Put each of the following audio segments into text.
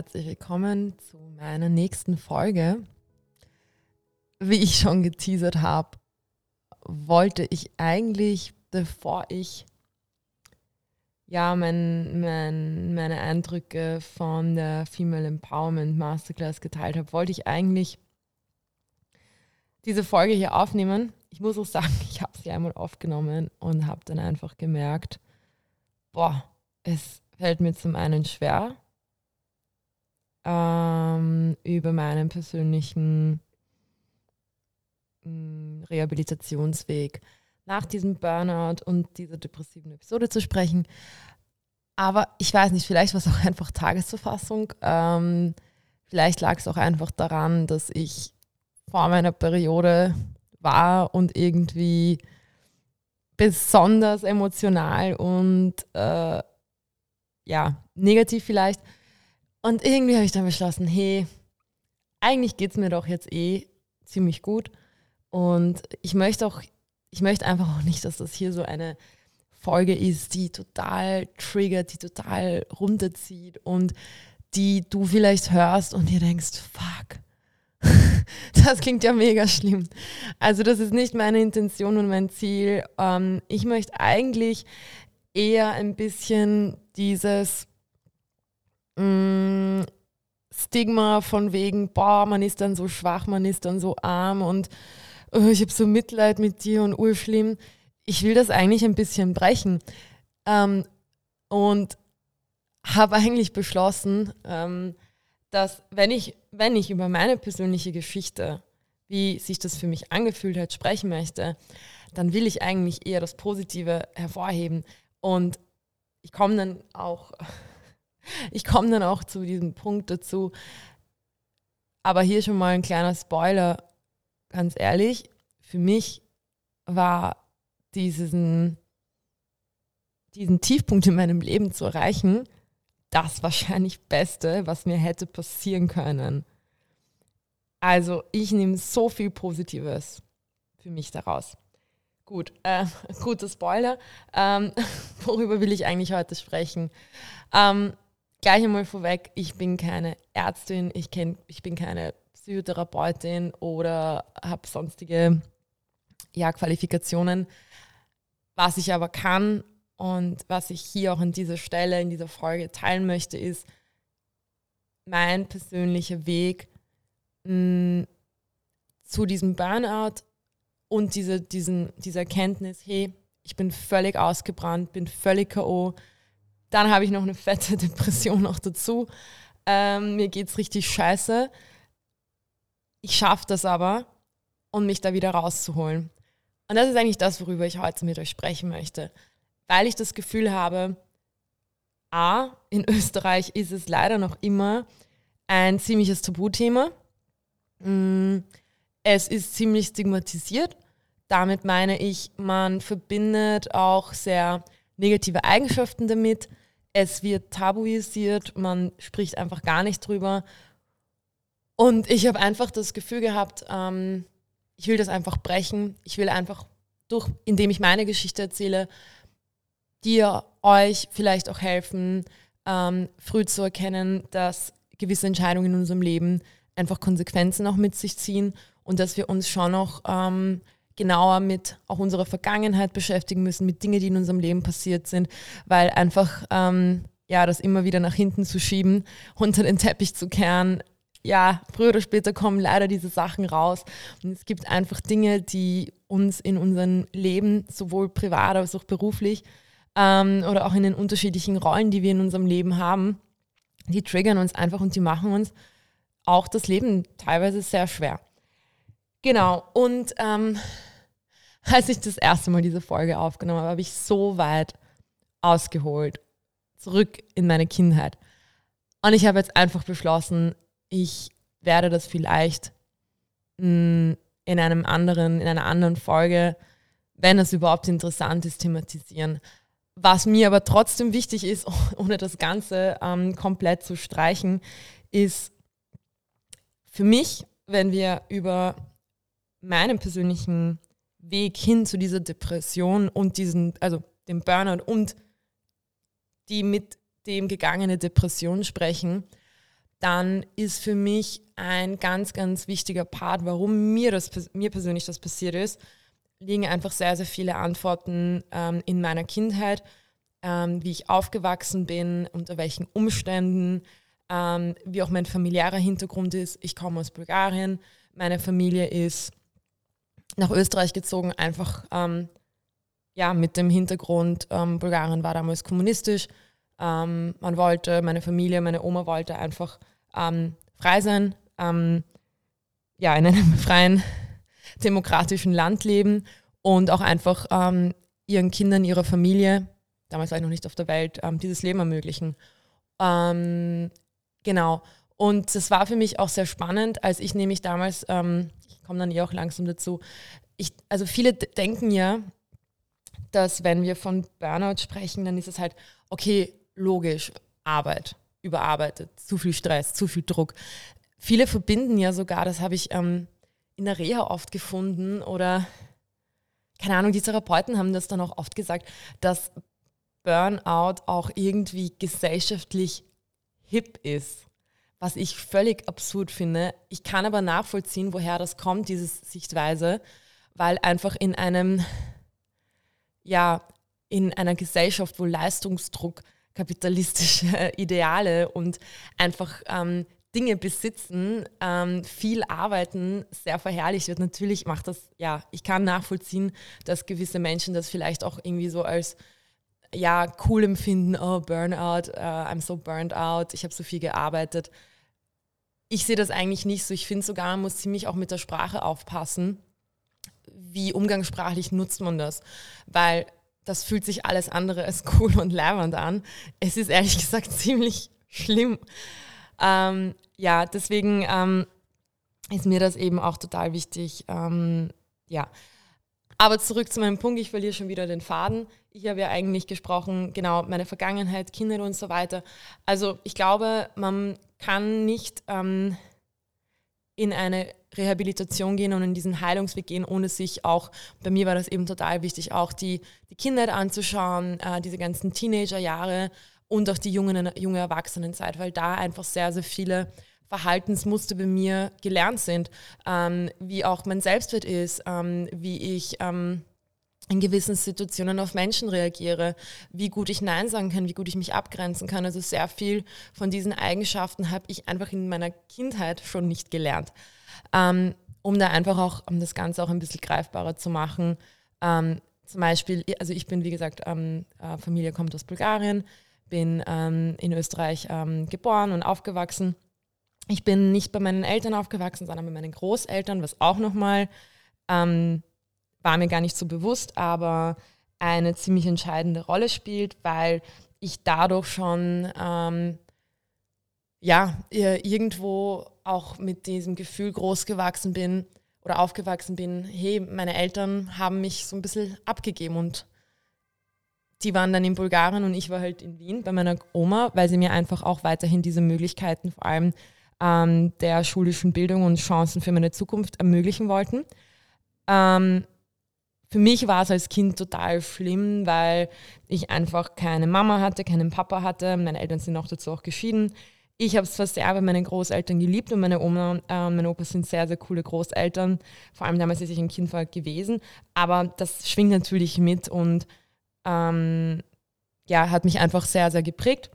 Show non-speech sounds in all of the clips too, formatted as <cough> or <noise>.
herzlich willkommen zu meiner nächsten Folge. Wie ich schon geteasert habe, wollte ich eigentlich, bevor ich ja mein, mein, meine Eindrücke von der Female Empowerment Masterclass geteilt habe, wollte ich eigentlich diese Folge hier aufnehmen. Ich muss auch sagen, <laughs> ich habe sie einmal aufgenommen und habe dann einfach gemerkt, boah, es fällt mir zum einen schwer, ähm, über meinen persönlichen mm, Rehabilitationsweg nach diesem Burnout und dieser depressiven Episode zu sprechen. Aber ich weiß nicht, vielleicht war es <laughs> auch einfach Tagesverfassung. Ähm, vielleicht lag es auch einfach daran, dass ich vor meiner Periode war und irgendwie besonders emotional und äh, ja, negativ vielleicht. Und irgendwie habe ich dann beschlossen, hey, eigentlich geht es mir doch jetzt eh ziemlich gut. Und ich möchte auch, ich möchte einfach auch nicht, dass das hier so eine Folge ist, die total triggert, die total runterzieht und die du vielleicht hörst und dir denkst, fuck, <laughs> das klingt ja mega schlimm. Also das ist nicht meine Intention und mein Ziel. Ähm, ich möchte eigentlich eher ein bisschen dieses mh, mm, Stigma von wegen, boah, man ist dann so schwach, man ist dann so arm und oh, ich habe so Mitleid mit dir und urschlimm. Ich will das eigentlich ein bisschen brechen. Ähm, und habe eigentlich beschlossen, ähm, dass wenn ich, wenn ich über meine persönliche Geschichte, wie sich das für mich angefühlt hat, sprechen möchte, dann will ich eigentlich eher das Positive hervorheben. Und ich komme dann auch, ich komme dann auch zu diesem Punkt dazu. Aber hier schon mal ein kleiner Spoiler, ganz ehrlich, für mich war diesen, diesen Tiefpunkt in meinem Leben zu erreichen, das wahrscheinlich Beste, was mir hätte passieren können. Also ich nehme so viel Positives für mich daraus. Gut, äh, <laughs> guter Spoiler. Ähm, <laughs> worüber will ich eigentlich heute sprechen? Ähm, gleich einmal vorweg, ich bin keine Ärztin, ich, kenn, ich bin keine Psychotherapeutin oder habe sonstige ja, Qualifikationen. Was ich aber kann und was ich hier auch an dieser Stelle, in dieser Folge teilen möchte, ist mein persönlicher Weg mh, mm, zu diesem Burnout und diese, diesen, diese Erkenntnis, hey, ich bin völlig ausgebrannt, bin völlig K.O. Dann habe ich noch eine fette <laughs> Depression noch dazu. Ähm, mir geht es richtig scheiße. Ich schaffe das aber, um mich da wieder rauszuholen. Und das ist eigentlich das, worüber ich heute mit euch sprechen möchte weil ich das Gefühl habe, A, in <laughs> Österreich ist es leider noch immer ein ziemliches Tabuthema. Mm, es ist ziemlich stigmatisiert. Damit meine ich, man verbindet auch sehr negative Eigenschaften damit. Es wird tabuisiert, man spricht einfach gar nicht drüber. Und ich habe einfach das Gefühl gehabt, ähm, ich will das einfach brechen. Ich will einfach durch, indem ich meine Geschichte erzähle, dir euch vielleicht auch helfen, ähm, früh zu erkennen, dass gewisse Entscheidungen in unserem Leben einfach Konsequenzen auch mit sich ziehen und dass wir uns schon noch ähm, genauer mit auch unserer Vergangenheit beschäftigen müssen, mit Dingen, die in unserem Leben passiert sind, weil einfach ähm, ja das immer wieder nach hinten zu schieben, unter den Teppich zu kehren, ja, früher oder später kommen leider diese Sachen raus. Und es gibt einfach Dinge, die uns in unserem Leben, sowohl privat als auch beruflich, ähm, oder auch in den unterschiedlichen Rollen, die wir in unserem Leben haben, die triggern uns einfach und die machen uns auch das Leben teilweise sehr schwer. Genau, und ähm, <laughs> als ich das erste Mal diese Folge aufgenommen habe, habe ich so weit ausgeholt, zurück in meine Kindheit. Und ich habe jetzt einfach beschlossen, ich werde das vielleicht mm, in einem anderen, in einer anderen Folge, wenn es überhaupt interessant ist, thematisieren. Was mir aber trotzdem wichtig ist, <laughs> ohne das Ganze ähm, komplett zu streichen, ist für mich, wenn wir über meinen persönlichen Weg hin zu dieser Depression und diesen, also dem Burnout und die mit dem gegangene Depression sprechen, dann ist für mich ein ganz, ganz wichtiger Part, warum mir, das, mir persönlich das passiert ist, liegen einfach sehr, sehr viele Antworten ähm, in meiner Kindheit, ähm, wie ich aufgewachsen bin, unter welchen Umständen, ähm, wie auch mein familiärer Hintergrund ist. Ich komme aus Bulgarien, meine Familie ist nach Österreich gezogen, einfach ähm, ja, mit dem Hintergrund, ähm, Bulgarien war damals kommunistisch. Ähm, man wollte, meine Familie, meine Oma wollte einfach frei sein, ja, in einem <laughs> freien demokratischen Land leben und auch einfach ähm, ihren Kindern, ihrer Familie, damals war ich noch nicht auf der Welt, ähm, dieses Leben ermöglichen. Ähm, genau. Und das war für mich auch sehr spannend, als ich nämlich damals, ähm, ich komme dann eh auch langsam dazu, ich, also viele denken ja, dass wenn wir von Burnout sprechen, dann ist es halt, okay, logisch, Arbeit, überarbeitet, zu viel Stress, zu viel Druck. Viele verbinden ja sogar, das habe ich ähm, in der Reha oft gefunden oder keine Ahnung, die Therapeuten haben das dann auch oft gesagt, dass Burnout auch irgendwie gesellschaftlich hip ist, was ich völlig absurd finde. Ich kann aber nachvollziehen, woher das kommt, diese Sichtweise, weil einfach in einem, ja, in einer Gesellschaft, wo Leistungsdruck, kapitalistische <laughs> Ideale und einfach ähm, Dinge besitzen, ähm, viel arbeiten, sehr verherrlicht wird. Natürlich macht das, ja, ich kann nachvollziehen, dass gewisse Menschen das vielleicht auch irgendwie so als ja, cool empfinden, oh, Burnout, uh, I'm so burned out, ich habe so viel gearbeitet. Ich sehe das eigentlich nicht so. Ich finde sogar, man muss ziemlich auch mit der Sprache aufpassen. Wie umgangssprachlich nutzt man das? Weil das fühlt sich alles andere als cool und leibend an. Es ist ehrlich gesagt <laughs> ziemlich schlimm. Ähm, ja, deswegen ähm, ist mir das eben auch total wichtig. Ähm, ja. Aber zurück zu meinem Punkt, ich verliere schon wieder den Faden. Ich habe ja eigentlich gesprochen, genau, meine Vergangenheit, Kinder und so weiter. Also ich glaube, man kann nicht ähm, in eine Rehabilitation gehen und in diesen Heilungsweg gehen, ohne sich auch, bei mir war das eben total wichtig, auch die, die Kindheit anzuschauen, äh, diese ganzen Teenagerjahre und auch die jungen, junge Erwachsenenzeit, weil da einfach sehr, sehr viele Verhaltensmuster bei mir gelernt sind, ähm, wie auch mein Selbstwert ist, ähm, wie ich ähm, in gewissen Situationen auf Menschen reagiere, wie gut ich Nein sagen kann, wie gut ich mich abgrenzen kann. Also sehr viel von diesen Eigenschaften habe ich einfach in meiner Kindheit schon nicht gelernt. Ähm, um da einfach auch, um das Ganze auch ein bisschen greifbarer zu machen. Ähm, zum Beispiel, also ich bin, wie gesagt, ähm, äh, Familie kommt aus Bulgarien bin in Österreich geboren und aufgewachsen. Ich bin nicht bei meinen Eltern aufgewachsen, sondern bei meinen Großeltern, was auch nochmal ähm, war mir gar nicht so bewusst, aber eine ziemlich entscheidende Rolle spielt, weil ich dadurch schon ähm, ja irgendwo auch mit diesem Gefühl groß gewachsen bin oder aufgewachsen bin, hey, meine Eltern haben mich so ein bisschen abgegeben und die waren dann in Bulgarien und ich war halt in Wien bei meiner Oma, weil sie mir einfach auch weiterhin diese Möglichkeiten, vor allem ähm, der schulischen Bildung und Chancen für meine Zukunft ermöglichen wollten. Ähm, für mich war es als Kind total schlimm, weil ich einfach keine Mama hatte, keinen Papa hatte. Meine Eltern sind auch dazu auch geschieden. Ich habe es zwar sehr bei meinen Großeltern geliebt und meine Oma äh, und meine Opa sind sehr, sehr coole Großeltern. Vor allem damals, als ich ein Kind war, gewesen. Aber das schwingt natürlich mit und ähm, ja, hat mich einfach sehr, sehr geprägt.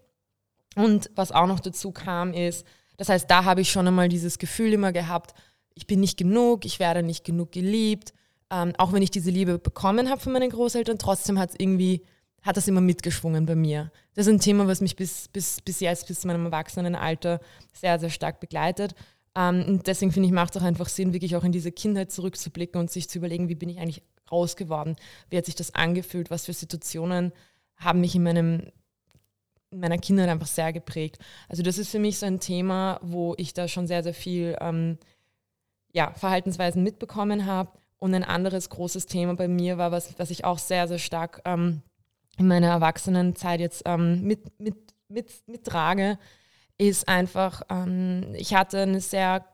Und was auch noch dazu kam, ist, das heißt, da habe ich schon einmal dieses Gefühl immer gehabt, ich bin nicht genug, ich werde nicht genug geliebt. Ähm, auch wenn ich diese Liebe bekommen habe von meinen Großeltern, trotzdem hat es irgendwie, hat das immer mitgeschwungen bei mir. Das ist ein Thema, was mich bis, bis, bis jetzt, bis zu meinem Erwachsenenalter sehr, sehr stark begleitet. Ähm, und deswegen finde ich, macht es auch einfach Sinn, wirklich auch in diese Kindheit zurückzublicken und sich zu überlegen, wie bin ich eigentlich groß geworden? Wie hat sich das angefühlt? Was für Situationen haben mich in, meinem, in meiner Kindheit einfach sehr geprägt? Also das ist für mich so ein Thema, wo ich da schon sehr, sehr viel ähm, ja, Verhaltensweisen mitbekommen habe. Und ein anderes großes Thema bei mir war, was, was ich auch sehr, sehr stark ähm, in meiner Erwachsenenzeit jetzt ähm, mit, mit, mit, mittrage, ist einfach, ähm, ich hatte eine sehr,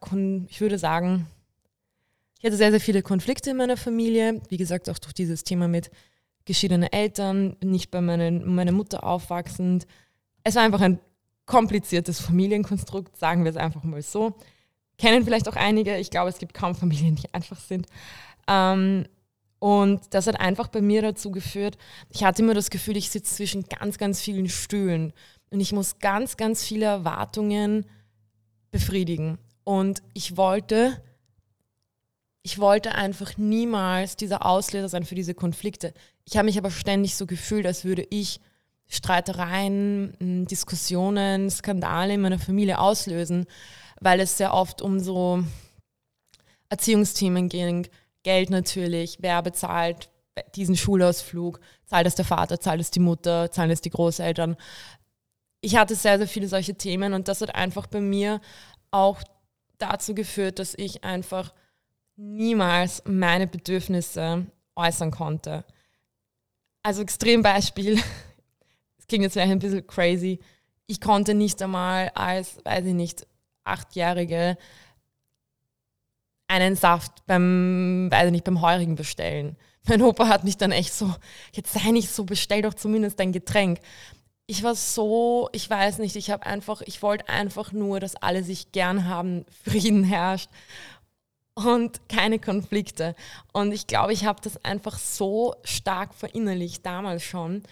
ich würde sagen, ich hatte sehr, sehr viele Konflikte in meiner Familie. Wie gesagt, auch durch dieses Thema mit geschiedenen Eltern, nicht bei meinen, meiner Mutter aufwachsend. Es war einfach ein kompliziertes Familienkonstrukt, sagen wir es einfach mal so. Kennen vielleicht auch einige. Ich glaube, es gibt kaum Familien, die einfach sind. Ähm, und das hat einfach bei mir dazu geführt, ich hatte immer das Gefühl, ich sitze zwischen ganz, ganz vielen Stühlen und ich muss ganz, ganz viele Erwartungen befriedigen. Und ich wollte, ich wollte einfach niemals dieser Auslöser sein für diese Konflikte. Ich habe mich aber ständig so gefühlt, als würde ich Streitereien, Diskussionen, Skandale in meiner Familie auslösen, weil es sehr oft um so Erziehungsthemen ging, Geld natürlich, wer bezahlt diesen Schulausflug, zahlt es der Vater, zahlt es die Mutter, zahlen es die Großeltern. Ich hatte sehr, sehr viele solche Themen und das hat einfach bei mir auch dazu geführt, dass ich einfach niemals meine Bedürfnisse äußern konnte. Also Extrembeispiel, <laughs> es klingt jetzt vielleicht ein bisschen crazy, ich konnte nicht einmal als, weiß ich nicht, Achtjährige einen Saft beim, weiß ich nicht, beim Heurigen bestellen. <laughs> Mein Opa hat mich dann echt so, jetzt sei nicht so, bestell doch zumindest dein Getränk. Ich war so, ich weiß nicht, ich habe einfach, ich wollte einfach nur, dass alle sich gern haben, <laughs> Frieden herrscht und keine Konflikte. Und ich glaube, ich habe das einfach so stark verinnerlicht damals schon,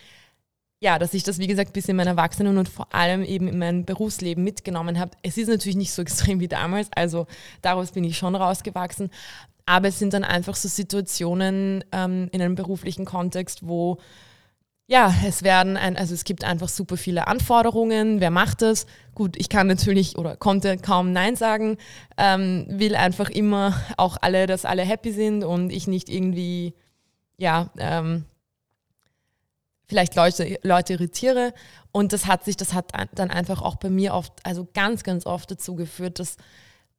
ja, dass ich das, wie gesagt, bis in mein Erwachsenen und vor allem eben in mein Berufsleben mitgenommen habe. Es ist natürlich nicht so <laughs> extrem wie damals, also daraus bin ich schon rausgewachsen. Aber es sind dann einfach so Situationen ähm, in einem beruflichen Kontext, wo ja, es werden ein, also es gibt einfach super viele Anforderungen. Wer macht das? Gut, ich kann natürlich oder konnte kaum Nein sagen, ähm, will einfach immer auch alle, dass alle happy sind und ich nicht irgendwie, ja, ähm, vielleicht Leute, Leute irritiere. Und das hat sich, das hat dann einfach auch bei mir oft, also ganz, ganz oft dazu geführt, dass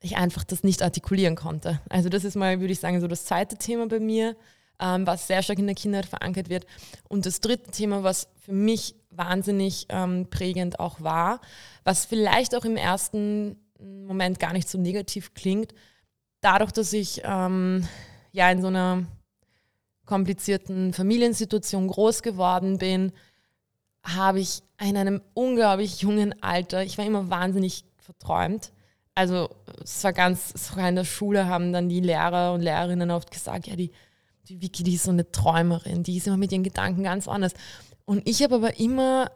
ich einfach das nicht artikulieren konnte. Also das ist mal, würde ich sagen, so das zweite Thema bei mir, ähm, was sehr stark in der Kindheit verankert wird. Und das dritte Thema, was für mich wahnsinnig ähm, prägend auch war, was vielleicht auch im ersten Moment gar nicht so negativ klingt, dadurch, dass ich ähm, ja in so einer komplizierten Familiensituation groß geworden bin, habe ich in einem unglaublich jungen Alter, ich war immer wahnsinnig verträumt. Also es war ganz, sogar in der Schule haben dann die Lehrer und Lehrerinnen oft gesagt, ja, die, die Vicky, die ist so eine Träumerin, die ist immer mit ihren Gedanken ganz anders. Und ich habe aber immer,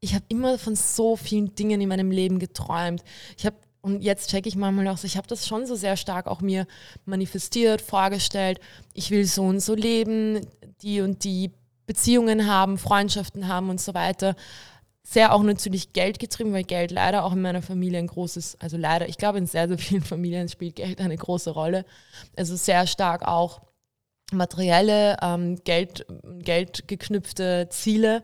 ich habe immer von so vielen Dingen in meinem Leben geträumt. Ich habe und jetzt checke ich manchmal auch so, ich habe das schon so sehr stark auch mir manifestiert, vorgestellt, ich will so und so leben, die und die Beziehungen haben, Freundschaften haben und so weiter. Sehr auch natürlich Geld getrieben, weil Geld leider auch in meiner Familie ein großes, also leider, ich glaube in sehr, sehr vielen Familien spielt Geld eine große Rolle. Also sehr stark auch materielle, ähm, Geld, geknüpfte Ziele.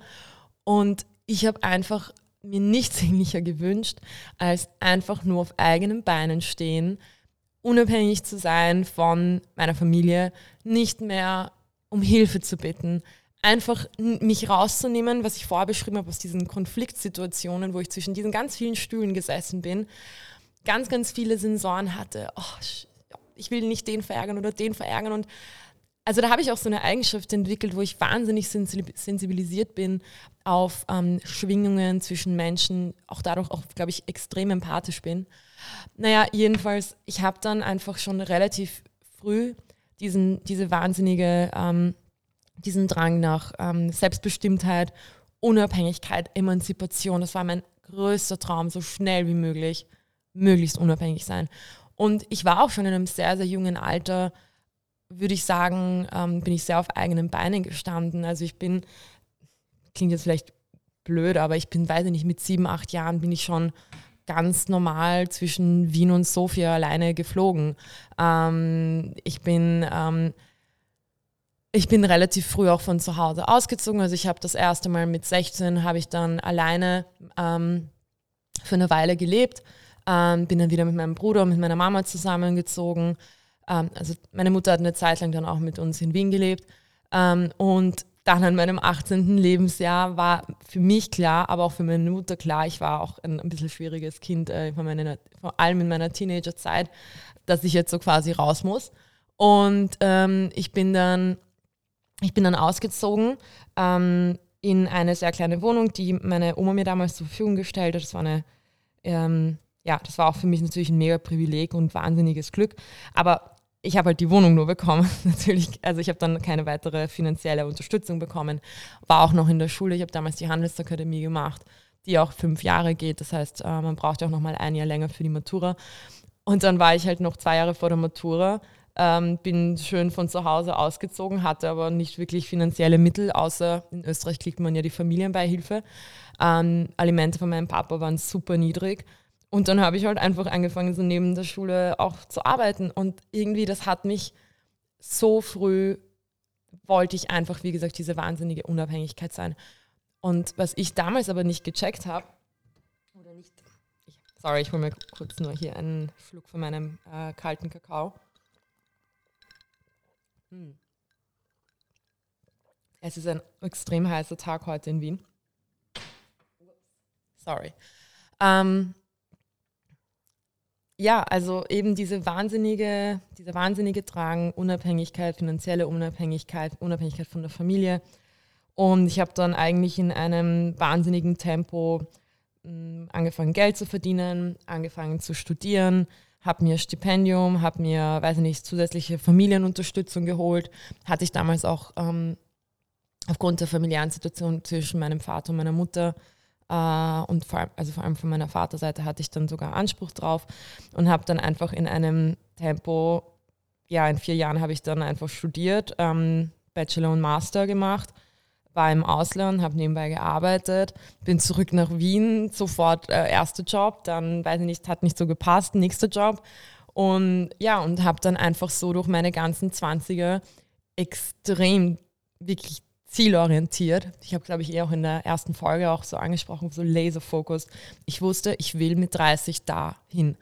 Und ich habe einfach mir nichts <laughs> sehnlicher gewünscht, als einfach nur auf eigenen Beinen stehen, unabhängig zu sein von meiner Familie, nicht mehr um Hilfe zu bitten, einfach mich rauszunehmen, was ich vorher habe, aus diesen Konfliktsituationen, wo ich zwischen diesen ganz vielen Stühlen gesessen bin, ganz, ganz viele Sensoren hatte, oh, ich will nicht den verärgern oder den verärgern und also da habe ich auch so eine Eigenschaft entwickelt, wo ich wahnsinnig sensibilisiert bin auf ähm, Schwingungen zwischen Menschen, auch dadurch auch, glaube ich, extrem empathisch bin. Naja, jedenfalls, ich habe dann einfach schon relativ früh diesen, diese wahnsinnige, ähm, diesen Drang nach ähm, Selbstbestimmtheit, Unabhängigkeit, Emanzipation. Das war mein größter Traum, so schnell wie möglich, möglichst unabhängig sein. Und ich war auch schon in einem sehr, sehr jungen Alter, würde ich sagen, ähm, bin ich sehr auf eigenen Beinen gestanden. Also ich bin, klingt jetzt vielleicht blöd, aber ich bin, weiß ich nicht, mit sieben, acht Jahren bin ich schon ganz normal zwischen Wien und Sofia alleine geflogen. Ähm, ich bin ähm, ich bin relativ früh auch von zu Hause ausgezogen. Also ich habe das erste Mal mit 16 habe ich dann alleine ähm, für eine Weile gelebt. Ähm, bin dann wieder mit meinem Bruder und mit meiner Mama zusammengezogen. Ähm, also meine Mutter hat eine Zeit lang dann auch mit uns in Wien gelebt. Ähm, und dann an meinem 18. Lebensjahr war für mich klar, aber auch für meine Mutter klar, ich war auch ein, ein bisschen schwieriges Kind, äh, vor, meiner, vor allem in meiner Teenagerzeit, dass ich jetzt so quasi raus muss. Und ähm, ich bin dann, ich bin dann ausgezogen. Ähm, in eine sehr kleine Wohnung, die meine Oma mir damals zur Verfügung gestellt hat. Das war eine, ähm, ja, das war auch für mich natürlich ein mega Privileg und wahnsinniges Glück. Aber ich habe halt die Wohnung nur bekommen, <laughs> natürlich. Also ich habe dann keine weitere finanzielle Unterstützung bekommen. War auch noch in der Schule. Ich habe damals die Handelsakademie gemacht, die auch fünf Jahre geht. Das heißt, äh, man braucht ja auch noch mal ein Jahr länger für die Matura. Und dann war ich halt noch zwei Jahre vor der Matura, ähm, bin schön von zu Hause ausgezogen, hatte aber nicht wirklich finanzielle Mittel, außer in Österreich kriegt man ja die Familienbeihilfe. Ähm, Alimente von meinem Papa waren super niedrig. Und dann habe ich halt einfach angefangen, so neben der Schule auch zu arbeiten. Und irgendwie, das hat mich so früh, wollte ich einfach, wie gesagt, diese wahnsinnige Unabhängigkeit sein. Und was ich damals aber nicht gecheckt habe, oder nicht, ich, sorry, ich hole mir kurz nur hier einen Schluck von meinem äh, kalten Kakao. Hm. Es ist ein extrem heißer Tag heute in Wien. Sorry. Ähm, ja, also eben diese wahnsinnige, dieser wahnsinnige Drang, Unabhängigkeit, finanzielle Unabhängigkeit, Unabhängigkeit von der Familie. Und ich habe dann eigentlich in einem wahnsinnigen Tempo mh, hm, angefangen, Geld zu verdienen, angefangen zu studieren, habe mir Stipendium, habe mir, weiß ich nicht, zusätzliche Familienunterstützung geholt. Hatte ich damals auch ähm, aufgrund der familiären Situation zwischen meinem Vater und meiner Mutter Uh, und vor allem, also vor allem von meiner Vaterseite hatte ich dann sogar Anspruch drauf und habe dann einfach in einem Tempo, ja, in vier Jahren habe ich dann einfach studiert, ähm, Bachelor und Master gemacht, war im Ausland, habe nebenbei gearbeitet, bin zurück nach Wien, sofort äh, erster Job, dann weiß ich nicht, hat nicht so gepasst, nächster Job und ja, und habe dann einfach so durch meine ganzen 20er extrem wirklich zielorientiert. Ich habe, glaube ich, eh auch in der ersten Folge auch so angesprochen, so Laser-Focus. Ich wusste, ich will mit 30 dahin.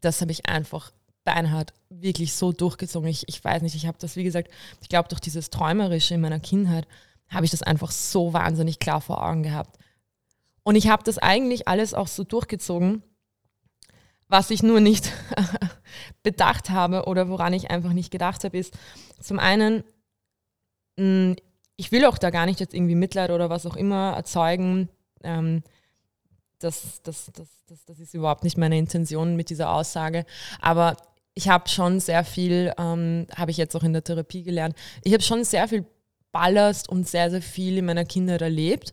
Das habe ich einfach beinhart wirklich so durchgezogen. Ich, ich weiß nicht, ich habe das, wie gesagt, ich glaube, durch dieses Träumerische in meiner Kindheit habe ich das einfach so wahnsinnig klar vor Augen gehabt. Und ich habe das eigentlich alles auch so durchgezogen, was ich nur nicht <laughs> bedacht habe oder woran ich einfach nicht gedacht habe, ist zum einen, hm, ich will auch da gar nicht jetzt irgendwie Mitleid oder was auch immer erzeugen. Ähm, das, das, das, das, das ist überhaupt nicht meine Intention mit dieser Aussage. Aber ich habe schon sehr viel, ähm, habe ich jetzt auch in der Therapie gelernt, ich habe schon sehr viel Ballast und sehr, sehr viel in meiner Kindheit erlebt,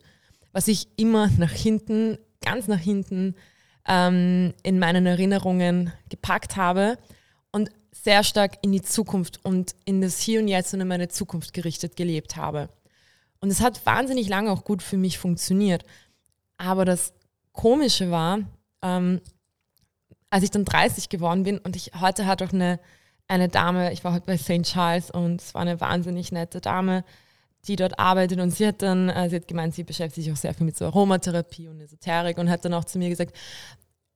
was ich immer <laughs> nach hinten, ganz nach hinten ähm, in meinen Erinnerungen gepackt habe und sehr stark in die Zukunft und in das Hier und Jetzt und in meine Zukunft gerichtet gelebt habe. Und es hat wahnsinnig lange auch gut für mich funktioniert. Aber das Komische war, ähm, als ich dann 30 geworden bin und ich heute hat auch eine, eine Dame, ich war heute bei St. Charles und es war eine wahnsinnig nette Dame, die dort arbeitet und sie hat dann, äh, sie hat gemeint, sie beschäftigt sich auch sehr viel mit so Aromatherapie und Esoterik und hat dann auch zu mir gesagt,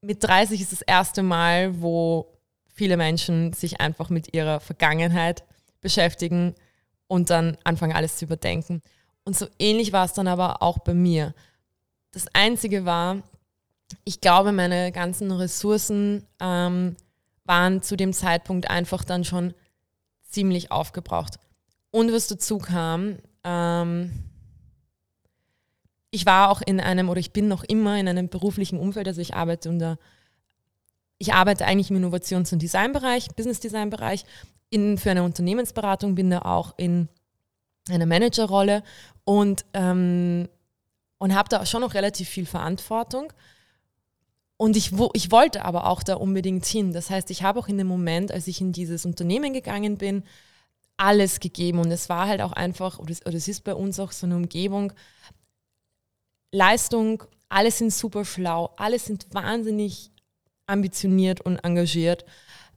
mit 30 ist das erste Mal, wo viele Menschen sich einfach mit ihrer Vergangenheit beschäftigen und dann anfangen alles zu überdenken. Und so ähnlich war es dann aber auch bei mir. Das Einzige war, ich glaube, meine ganzen Ressourcen ähm, waren zu dem Zeitpunkt einfach dann schon ziemlich aufgebraucht. Und was dazu kam, ähm, ich war auch in einem, oder ich bin noch immer in einem beruflichen Umfeld, also ich arbeite unter, ich arbeite eigentlich im Innovations- und Designbereich, Business Design Bereich, in, für eine Unternehmensberatung, bin da auch in einer Managerrolle und, ähm, und habe da schon noch relativ viel Verantwortung. Und ich, wo, ich wollte aber auch da unbedingt hin. Das heißt, ich habe auch in dem Moment, als ich in dieses Unternehmen gegangen bin, alles gegeben. Und es war halt auch einfach, oder es, oder es ist bei uns auch so eine Umgebung, Leistung, alle sind super schlau, alle sind wahnsinnig ambitioniert und engagiert.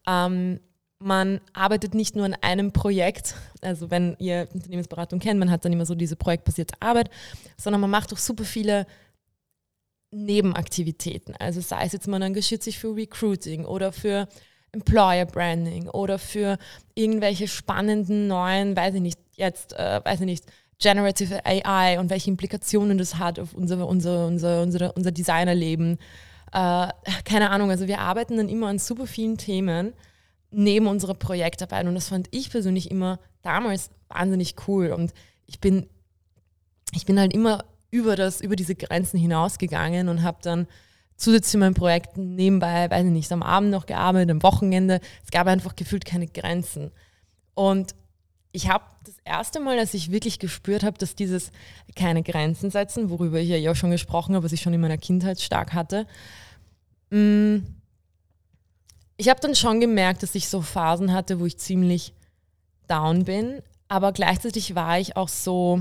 Ähm, man arbeitet nicht nur an einem Projekt, also wenn ihr Unternehmensberatung kennt, man hat dann immer so diese projektbasierte Arbeit, sondern man macht auch super viele Nebenaktivitäten. Also sei es jetzt, man engagiert sich für Recruiting oder für Employer Branding oder für irgendwelche spannenden neuen, weiß ich nicht, jetzt, äh, weiß ich nicht, Generative AI und welche Implikationen das hat auf unser, unser, unser, unser, unser Designerleben. Äh, keine Ahnung, also wir arbeiten dann immer an super vielen Themen neben unserer Projektarbeit. Und das fand ich persönlich immer damals wahnsinnig cool. Und ich bin, ich bin halt immer über, das, über diese Grenzen hinausgegangen und habe dann zusätzlich zu meinen Projekten nebenbei, weiß ich nicht, am Abend noch gearbeitet, am Wochenende. Es gab einfach gefühlt keine Grenzen. Und ich habe das erste Mal, als ich wirklich gespürt habe, dass dieses keine Grenzen setzen, worüber ich ja auch schon gesprochen habe, was ich schon in meiner Kindheit stark hatte, mm, ich habe dann schon gemerkt, dass ich so Phasen hatte, wo ich ziemlich down bin, aber gleichzeitig war ich auch so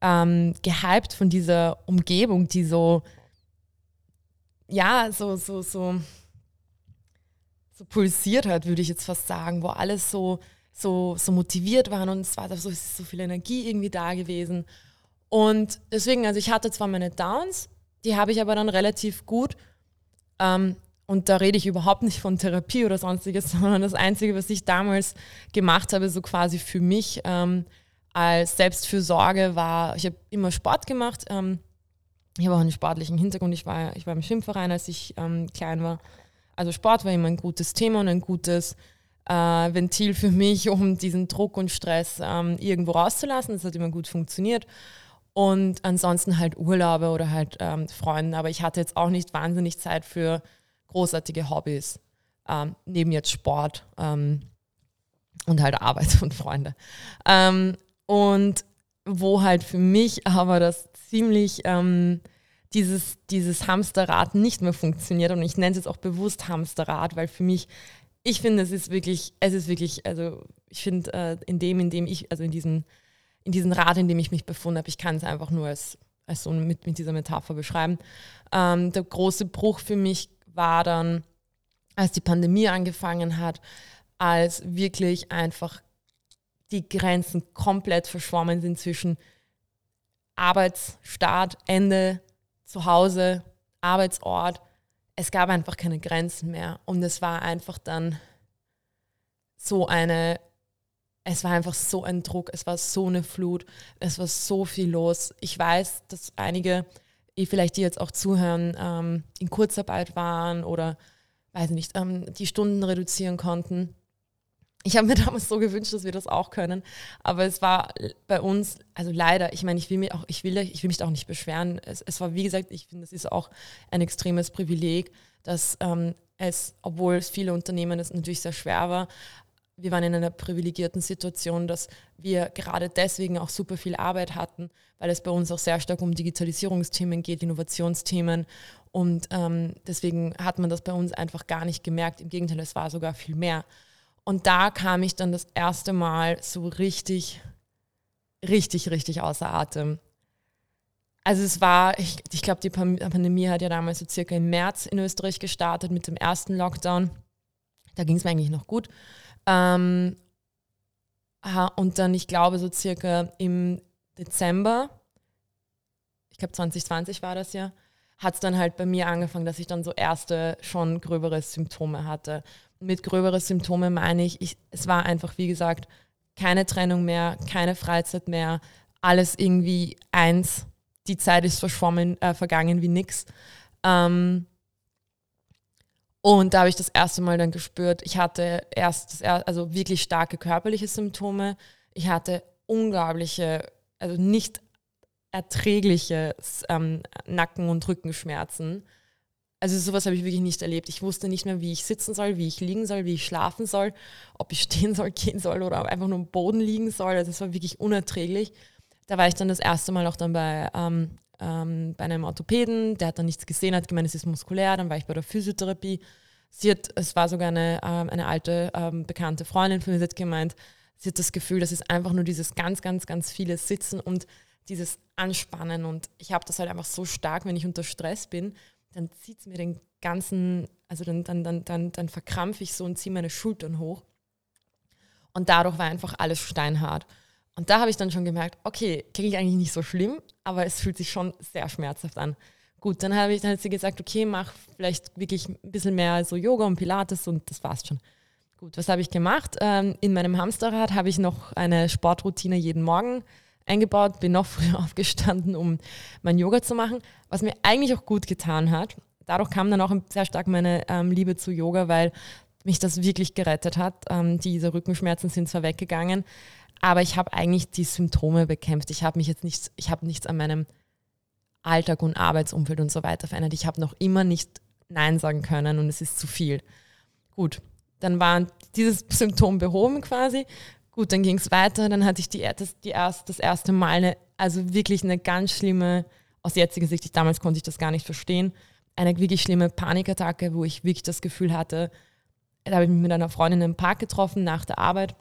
ähm, gehypt von dieser Umgebung, die so ja, so, so, so, so pulsiert hat, würde ich jetzt fast sagen, wo alles so, so, so motiviert waren und es war so, so viel Energie irgendwie da gewesen. Und deswegen, also ich hatte zwar meine Downs, die habe ich aber dann relativ gut. Ähm, und da rede ich überhaupt nicht von Therapie oder sonstiges, <laughs> sondern das Einzige, was ich damals gemacht habe, so quasi für mich ähm, als Selbstfürsorge war, ich habe immer Sport gemacht. Ähm, ich habe auch einen sportlichen Hintergrund. Ich war, ich war im Schwimmverein, als ich ähm, klein war. Also Sport war immer ein gutes Thema und ein gutes äh, Ventil für mich, <laughs> um diesen Druck und Stress ähm, irgendwo rauszulassen. Das hat immer gut funktioniert. Und ansonsten halt Urlaube oder halt ähm, Freunde. Aber ich hatte jetzt auch nicht wahnsinnig Zeit für großartige Hobbys, ähm, neben jetzt Sport ähm, und halt Arbeit <laughs> und Freunde. Ähm, und wo halt für mich aber das ziemlich ähm, dieses, dieses Hamsterrad nicht mehr funktioniert. Und ich nenne es jetzt auch bewusst Hamsterrad, weil für mich, ich finde, es ist wirklich, es ist wirklich, also ich finde, äh, in dem, in dem ich, also in diesem, in diesem Rad, in dem ich mich befunden habe, ich kann es einfach nur als, als so mit, mit dieser Metapher beschreiben. Ähm, der große Bruch für mich war dann, als die Pandemie angefangen hat, als wirklich einfach die Grenzen komplett verschwommen sind zwischen Arbeitsstart, Ende, Zuhause, Arbeitsort. Es gab einfach keine Grenzen mehr. Und es war einfach dann so eine, es war einfach so ein Druck, es war so eine Flut, es war so viel los. Ich weiß, dass einige, vielleicht die jetzt auch zuhören, ähm, in Kurzarbeit waren oder, weiß nicht, ähm, die Stunden reduzieren konnten ich habe mir <laughs> damals so gewünscht, dass wir das auch können. Aber es war bei uns, also leider, ich meine, ich will mich auch, ich will, ich will mich auch nicht beschweren. Es, es war, wie gesagt, ich finde, es ist auch ein extremes Privileg, dass ähm, es, obwohl es viele Unternehmen es natürlich sehr schwer war, wir waren in einer privilegierten Situation, dass wir gerade deswegen auch super viel Arbeit hatten, weil es bei uns auch sehr stark um Digitalisierungsthemen geht, Innovationsthemen. Und ähm, deswegen hat man das bei uns einfach gar nicht gemerkt. Im Gegenteil, es war sogar viel mehr. Und da kam ich dann das erste Mal so richtig, richtig, richtig außer Atem. Also es war, ich, ich glaube, die Pandemie hat ja damals so circa im März in Österreich gestartet mit dem ersten Lockdown. Da ging es mir eigentlich noch gut. Ähm, und dann, ich glaube, so circa im Dezember, ich glaube 2020 war das ja, hat es dann halt bei mir angefangen, dass ich dann so erste, schon gröbere Symptome hatte mit gröberen Symptomen meine ich, ich, es war einfach, wie gesagt, keine Trennung mehr, keine Freizeit mehr, alles irgendwie eins. Die Zeit ist verschwommen, äh, vergangen wie nix. Ähm, und da habe ich das erste Mal dann gespürt, ich hatte erst, also wirklich starke körperliche Symptome. Ich hatte unglaubliche, also nicht erträgliche ähm, Nacken- und Rückenschmerzen. Also sowas habe ich wirklich nicht erlebt. Ich wusste nicht mehr, wie ich sitzen soll, wie ich liegen soll, wie ich schlafen soll, ob ich <laughs> stehen soll, gehen soll oder einfach nur am Boden liegen soll. Also es war wirklich unerträglich. Da war ich dann das erste Mal auch dann bei, ähm, ähm, bei einem Orthopäden, der hat dann nichts gesehen, hat gemeint, es ist muskulär. Dann war ich bei der Physiotherapie. Sie hat, es war sogar eine, ähm, eine alte ähm, bekannte Freundin von mir, sie hat gemeint, sie hat das Gefühl, das ist einfach nur dieses ganz, ganz, ganz viele Sitzen und dieses Anspannen. Und ich habe das halt einfach so stark, wenn ich unter Stress bin dann zieht es mir den ganzen, also dann, dann, dann, dann, dann verkrampfe ich so und ziehe meine Schultern hoch. Und dadurch war einfach alles steinhart. Und da habe ich dann schon gemerkt, okay, klinge ich eigentlich nicht so schlimm, aber es fühlt sich schon sehr schmerzhaft an. Gut, dann habe ich dann hat sie gesagt, okay, mach vielleicht wirklich ein bisschen mehr so Yoga und Pilates und das war's schon. Gut, was habe ich gemacht? Ähm, in meinem Hamsterrad habe ich noch eine Sportroutine jeden Morgen eingebaut, bin noch <laughs> früher aufgestanden, um mein Yoga zu machen, was mir eigentlich auch gut getan hat. Dadurch kam dann auch sehr stark meine ähm, Liebe zu Yoga, weil mich das wirklich gerettet hat. Ähm, diese Rückenschmerzen sind zwar weggegangen, aber ich habe eigentlich die Symptome bekämpft. Ich habe mich jetzt nicht, ich habe nichts an meinem Alltag und Arbeitsumfeld und so weiter verändert. Ich habe noch immer nicht Nein sagen können und es ist zu viel. Gut, dann war dieses Symptom behoben quasi. Gut, dann ging es weiter. Dann hatte ich die, das, die erst, das erste Mal eine, also wirklich eine ganz schlimme, aus jetziger Sicht, ich, damals konnte ich das gar nicht verstehen, eine wirklich schlimme Panikattacke, wo ich wirklich das Gefühl hatte, da habe ich mich mit einer Freundin im Park getroffen nach der Arbeit.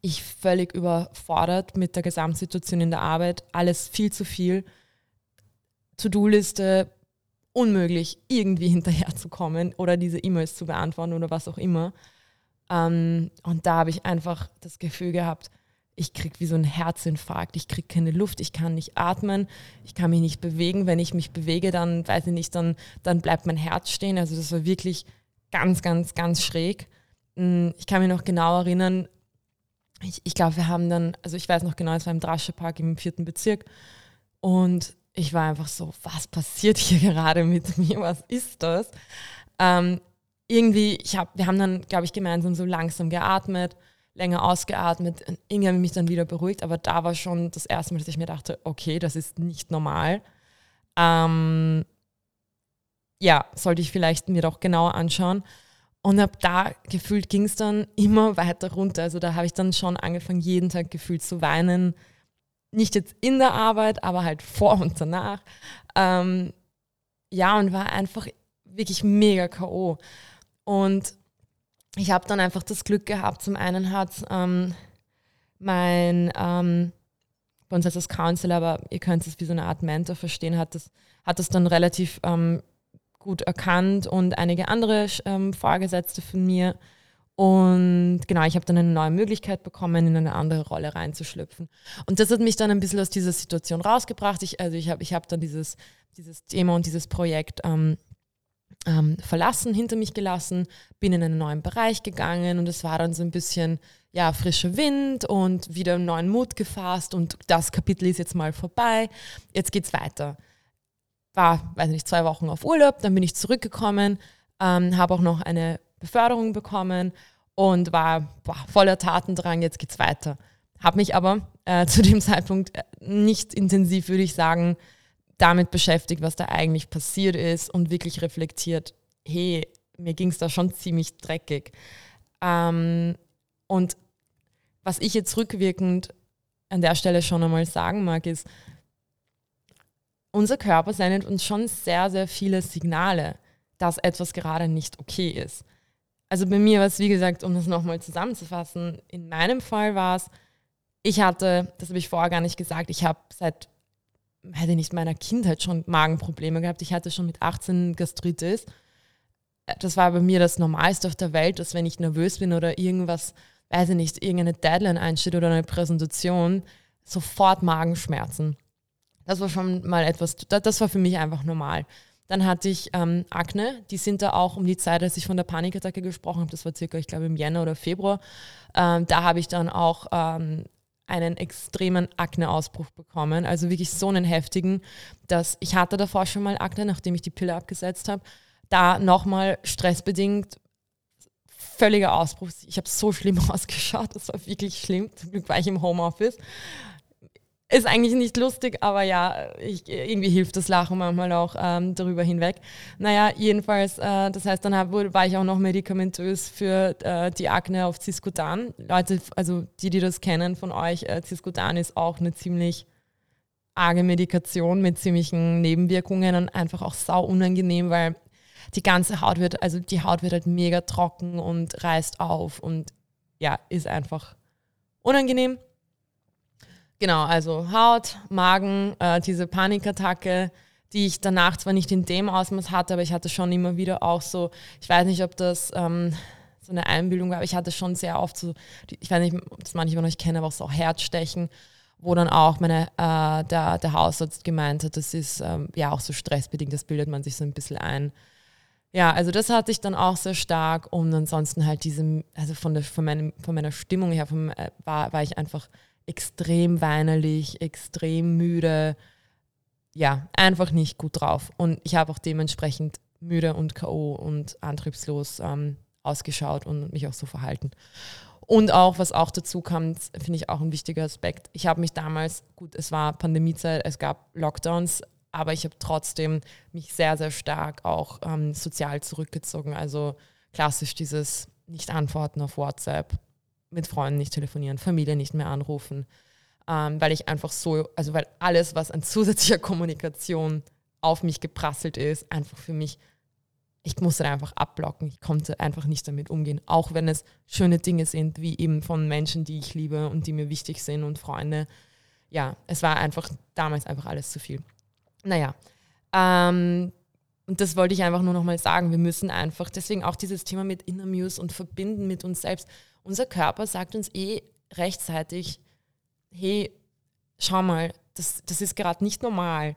Ich völlig überfordert mit der Gesamtsituation in der Arbeit, alles viel zu viel. To-Do-Liste, unmöglich, irgendwie <laughs> hinterherzukommen oder diese E-Mails zu beantworten oder was auch immer. Ähm, und da habe ich einfach das Gefühl gehabt, ich kriege wie so einen Herzinfarkt, ich kriege keine Luft, ich kann nicht atmen, ich kann mich nicht bewegen. Wenn ich mich bewege, dann weiß ich nicht, dann, dann bleibt mein Herz stehen. Also das war wirklich ganz, ganz, ganz schräg. Mm, ich kann mich noch genau erinnern, ich, ich glaube, wir haben dann, also ich weiß noch genau, es war im Drasche-Park im vierten Bezirk und ich war einfach so, was passiert hier <laughs> gerade mit mir? Was ist das? Ähm, irgendwie, ich hab, wir haben dann, glaube ich, gemeinsam so langsam geatmet, länger ausgeatmet. Irgendwie habe ich mich dann wieder beruhigt, aber da war schon das erste Mal, dass ich mir dachte, okay, das ist nicht normal. Ähm, ja, sollte ich vielleicht mir doch genauer anschauen. Und ab da gefühlt ging es dann immer weiter runter. Also da habe ich dann schon angefangen, jeden Tag gefühlt zu weinen nicht jetzt in der Arbeit, aber halt vor und danach. Ähm, ja, und war einfach wirklich mega K.O. Und ich habe dann einfach das Glück gehabt, zum einen hat ähm, mein, ähm, bei uns heißt das Counselor, aber ihr könnt es wie so eine Art Mentor verstehen, hat das, hat das dann relativ ähm, gut erkannt und einige andere ähm, Vorgesetzte von mir und genau, ich habe dann eine neue Möglichkeit bekommen, in eine andere Rolle reinzuschlüpfen. Und das hat mich dann ein bisschen aus dieser Situation rausgebracht. Ich, also ich habe ich hab dann dieses, dieses Thema und dieses Projekt ähm, ähm, verlassen, hinter mich gelassen, bin in einen neuen Bereich gegangen und es war dann so ein bisschen, ja, frischer Wind und wieder neuen Mut gefasst und das Kapitel ist jetzt mal vorbei. Jetzt geht's weiter. War, weiß nicht, zwei Wochen auf Urlaub, dann bin ich zurückgekommen, ähm, habe auch noch eine Beförderung bekommen und war boah, voller Tatendrang, jetzt geht's weiter. Habe mich aber äh, <laughs> zu dem Zeitpunkt äh, nicht intensiv, würde ich sagen, damit beschäftigt, was da eigentlich passiert ist und wirklich reflektiert, hey, mir ging es da schon ziemlich dreckig. Ähm, und was ich jetzt rückwirkend an der Stelle schon einmal sagen mag, ist, unser Körper sendet uns schon sehr, sehr viele Signale, dass etwas gerade nicht okay ist. Also bei mir war es, wie gesagt, um das nochmal zusammenzufassen, in meinem Fall war es, ich hatte, das habe ich vorher gar nicht gesagt, ich habe seit, hätte nicht meiner Kindheit schon Magenprobleme gehabt. Ich hatte schon mit 18 Gastritis. Das war bei mir das Normalste auf der Welt, dass wenn ich nervös bin oder irgendwas, weiß ich nicht, irgendeine Deadline einsteht oder eine Präsentation, sofort Magenschmerzen. Das war schon mal etwas, das war für mich einfach normal. Dann hatte ich ähm, Akne, die sind da auch um die Zeit, als ich von der Panikattacke gesprochen habe, das war circa, ich glaube, im Jänner oder Februar, ähm, da habe ich dann auch ähm, einen extremen Akneausbruch bekommen, also wirklich so einen heftigen, dass ich hatte davor schon mal Akne, nachdem ich die Pille abgesetzt habe, da nochmal stressbedingt völliger Ausbruch. Ich habe so schlimm <laughs> ausgeschaut, das war wirklich schlimm. Zum Glück war ich im Homeoffice ist eigentlich nicht lustig, aber ja, ich, irgendwie hilft das Lachen manchmal auch ähm, darüber hinweg. Naja, jedenfalls, äh, das heißt, dann hab, war ich auch noch medikamentös für äh, die Akne auf Ciscotan. Leute, also die, die das kennen von euch, äh, Ciscotan ist auch eine ziemlich arge Medikation mit ziemlichen Nebenwirkungen und einfach auch sau unangenehm, weil die ganze Haut wird, also die Haut wird halt mega trocken und reißt auf und ja, ist einfach unangenehm. Genau, also Haut, Magen, äh, diese Panikattacke, die ich danach zwar nicht in dem Ausmaß hatte, aber ich hatte schon immer wieder auch so, ich weiß nicht, ob das ähm, so eine Einbildung war, aber ich hatte schon sehr oft so, ich weiß nicht, ob das manche von euch kennen, aber auch so Herzstechen, wo dann auch meine, äh, der, der Hausarzt gemeint hat, das ist ähm, ja auch so stressbedingt, das bildet man sich so ein bisschen ein. Ja, also das hatte ich dann auch sehr stark und ansonsten halt diese, also von, der, von, meinem, von meiner Stimmung her vom, äh, war, war ich einfach extrem weinerlich, extrem müde, ja, einfach nicht gut drauf. Und ich habe auch dementsprechend müde und K.O. und antriebslos ähm, ausgeschaut und mich auch so verhalten. Und auch, was auch dazu kam, finde ich auch ein wichtiger Aspekt. Ich habe mich damals, gut, es war Pandemiezeit, es gab Lockdowns, aber ich habe trotzdem mich sehr, sehr stark auch ähm, sozial zurückgezogen. Also klassisch dieses Nicht-Antworten auf WhatsApp, mit Freunden nicht telefonieren, Familie nicht mehr anrufen, ähm, weil ich einfach so, also weil alles, was an zusätzlicher <laughs> Kommunikation auf mich geprasselt ist, einfach für mich ich musste einfach abblocken. Ich konnte einfach nicht damit umgehen. Auch wenn es schöne Dinge sind, wie eben von Menschen, die ich liebe und die mir wichtig sind und Freunde. Ja, es war einfach damals einfach alles zu viel. Naja, ähm, und das wollte ich einfach nur nochmal sagen. Wir müssen einfach, deswegen auch dieses Thema mit Inner Muse und verbinden mit uns selbst. Unser Körper sagt uns eh rechtzeitig, hey, schau mal, das, das ist gerade nicht normal.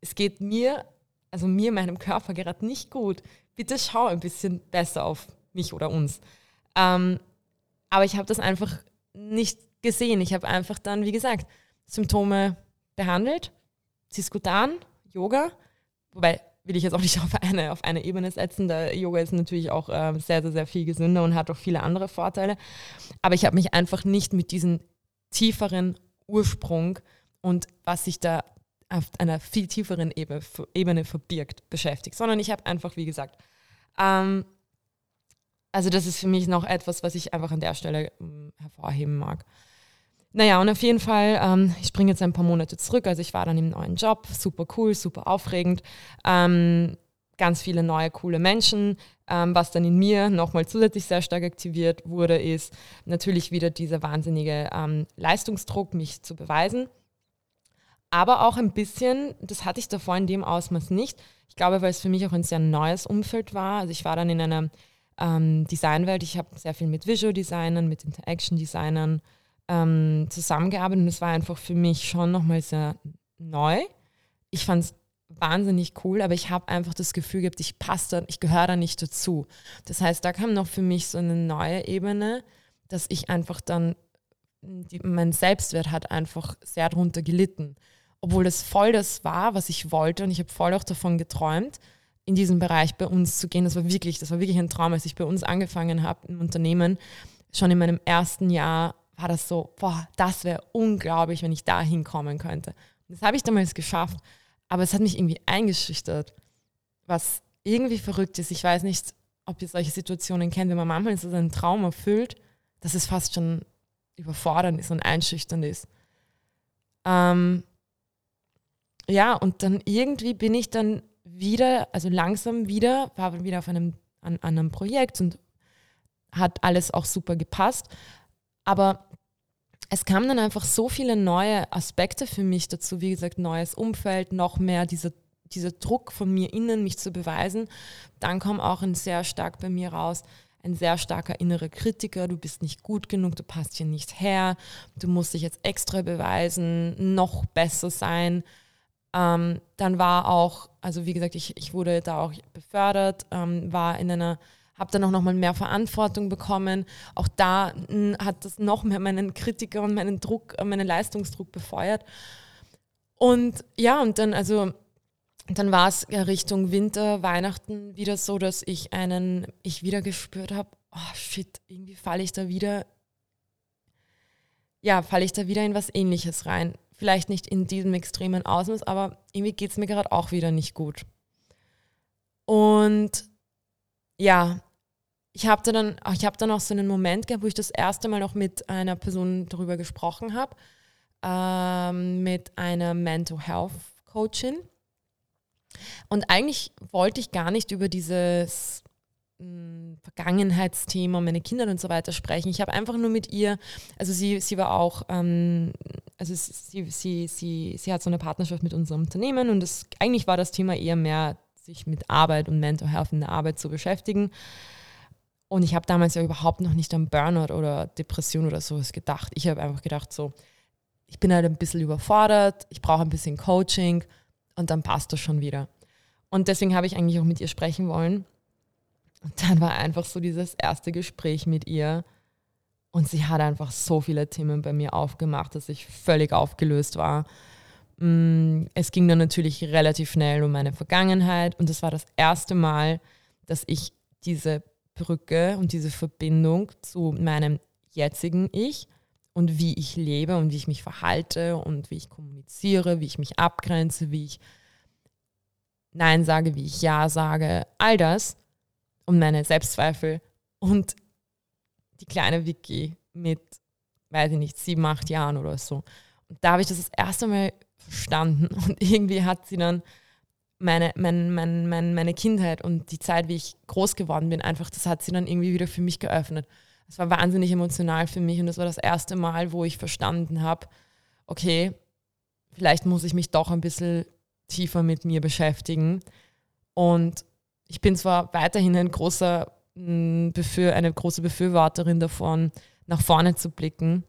Es geht mir, also mir, meinem Körper gerade nicht gut bitte schau ein bisschen besser auf mich oder uns. Ähm, aber ich habe das einfach nicht gesehen. Ich habe einfach dann, wie gesagt, Symptome behandelt, Siskutan, Yoga, wobei will ich jetzt auch nicht <laughs> auf eine, auf eine Ebene setzen. Der Yoga ist natürlich auch äh, sehr, sehr, sehr viel gesünder und hat auch viele andere Vorteile. Aber ich habe mich einfach nicht mit diesem tieferen Ursprung und was sich da auf einer viel tieferen Ebene, Ebene verbirgt, beschäftigt, sondern ich habe einfach, wie gesagt, ähm, also das ist für mich noch etwas, was ich einfach an der Stelle ähm, hervorheben mag. Naja, und auf jeden Fall, ähm, ich springe jetzt ein paar Monate zurück. Also ich war dann im neuen Job, super cool, super aufregend. Ähm, ganz viele neue, coole Menschen. Ähm, was dann in mir nochmal zusätzlich sehr stark aktiviert wurde, ist natürlich wieder dieser wahnsinnige ähm, Leistungsdruck, mich zu beweisen aber auch ein bisschen, das hatte ich davor in dem Ausmaß nicht. Ich glaube, weil es für mich auch ein sehr neues Umfeld war. Also ich war dann in einer ähm, Designwelt, ich habe sehr viel mit Visual Designern, mit Interaction Designern ähm, zusammengearbeitet und es war einfach für mich schon nochmal sehr neu. Ich fand es wahnsinnig cool, aber ich habe einfach das Gefühl gehabt, ich passe da, ich gehöre da nicht dazu. Das heißt, da kam noch für mich so eine neue Ebene, dass ich einfach dann, die, mein Selbstwert hat einfach sehr darunter gelitten obwohl das voll das war, was ich wollte und ich habe voll auch davon geträumt, in diesen Bereich bei uns zu gehen. Das war wirklich, das war wirklich ein Traum, als ich bei uns angefangen habe im Unternehmen. Schon in meinem ersten Jahr war das so, boah, das wäre unglaublich, wenn ich da hinkommen könnte. das habe ich damals geschafft, aber es hat mich irgendwie eingeschüchtert, was irgendwie verrückt ist. Ich weiß nicht, ob ihr solche Situationen kennt, wenn man manchmal so einen Traum erfüllt, dass es fast schon überfordernd ist und einschüchternd ist. Ähm, ja, und dann irgendwie bin ich dann wieder, also langsam wieder, war wieder auf einem, an, an einem Projekt und hat alles auch super gepasst. Aber es kamen dann einfach so viele neue Aspekte für mich dazu, wie gesagt, neues Umfeld, noch mehr dieser, dieser Druck von mir innen, mich zu beweisen. Dann kam auch ein sehr stark bei mir raus, ein sehr starker innerer Kritiker, du bist nicht gut genug, du passt hier nicht her, du musst dich jetzt extra beweisen, noch besser sein. Ähm, dann war auch, also wie gesagt, ich, ich wurde da auch befördert, ähm, war in einer, habe dann auch nochmal mehr Verantwortung bekommen. Auch da hm, hat das noch mehr meinen Kritiker und meinen Druck, äh, meinen Leistungsdruck befeuert. Und ja, und dann, also dann war es Richtung Winter, Weihnachten wieder so, dass ich einen, ich wieder gespürt habe, oh shit, irgendwie falle ich da wieder, ja, falle ich da wieder in was ähnliches rein. Vielleicht nicht in diesem extremen Ausmaß, aber irgendwie geht es mir gerade auch wieder nicht gut. Und ja, ich habe dann, ich hab dann auch so einen Moment gehabt, wo ich das erste Mal noch mit einer Person darüber gesprochen habe, ähm, mit einer Mental Health Coachin. Und eigentlich wollte ich gar nicht über dieses Vergangenheitsthema, meine Kinder und so weiter sprechen. Ich habe einfach nur mit ihr, also sie, sie war auch, ähm, also sie, sie, sie, sie hat so eine Partnerschaft mit unserem Unternehmen und das, eigentlich war das Thema eher mehr, sich mit Arbeit und Mental Health in der Arbeit zu beschäftigen. Und ich habe damals ja überhaupt noch nicht an Burnout oder Depression oder sowas gedacht. Ich habe einfach gedacht, so, ich bin halt ein bisschen überfordert, ich brauche ein bisschen Coaching und dann passt das schon wieder. Und deswegen habe ich eigentlich auch mit ihr sprechen wollen und dann war einfach so dieses erste Gespräch mit ihr. Und sie hat einfach so viele Themen bei mir aufgemacht, dass ich völlig aufgelöst war. Mm, es ging dann natürlich relativ schnell um meine Vergangenheit und es war das erste Mal, dass ich diese Brücke und diese Verbindung zu meinem jetzigen Ich und wie ich lebe und wie ich mich verhalte und wie ich kommuniziere, wie ich mich abgrenze, wie ich Nein sage, wie ich Ja sage, all das und meine Selbstzweifel und die kleine Vicky mit, weiß ich nicht, sieben, acht Jahren oder so. Und da habe ich das das erste Mal verstanden <laughs> und irgendwie hat sie dann meine, mein, mein, mein, meine Kindheit und die Zeit, wie ich groß geworden bin, einfach, das hat sie dann irgendwie wieder für mich geöffnet. Es war wahnsinnig emotional für mich und das war das erste Mal, wo ich verstanden habe, okay, vielleicht muss ich mich doch ein bisschen tiefer mit mir beschäftigen. Und ich bin zwar weiterhin ein großer mm, Befür, eine große Befürworterin davon, nach vorne zu blicken,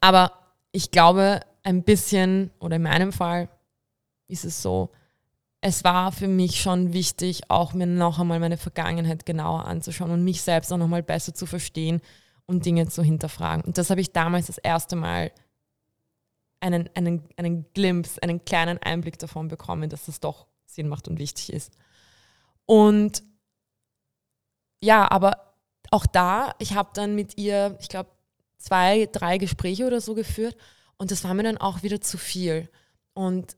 aber ich glaube, ein bisschen, oder in meinem Fall ist es so, es war für mich schon wichtig, auch mir noch einmal meine Vergangenheit genauer anzuschauen und mich selbst auch noch mal besser zu verstehen und Dinge zu hinterfragen. Und das habe ich damals das erste Mal einen, einen, einen Glimpse, einen kleinen Einblick davon bekommen, dass das doch Sinn macht und wichtig ist. Und ja, aber auch da, ich habe dann mit ihr, ich glaube, zwei, drei Gespräche oder so geführt und das war mir dann auch wieder zu viel. Und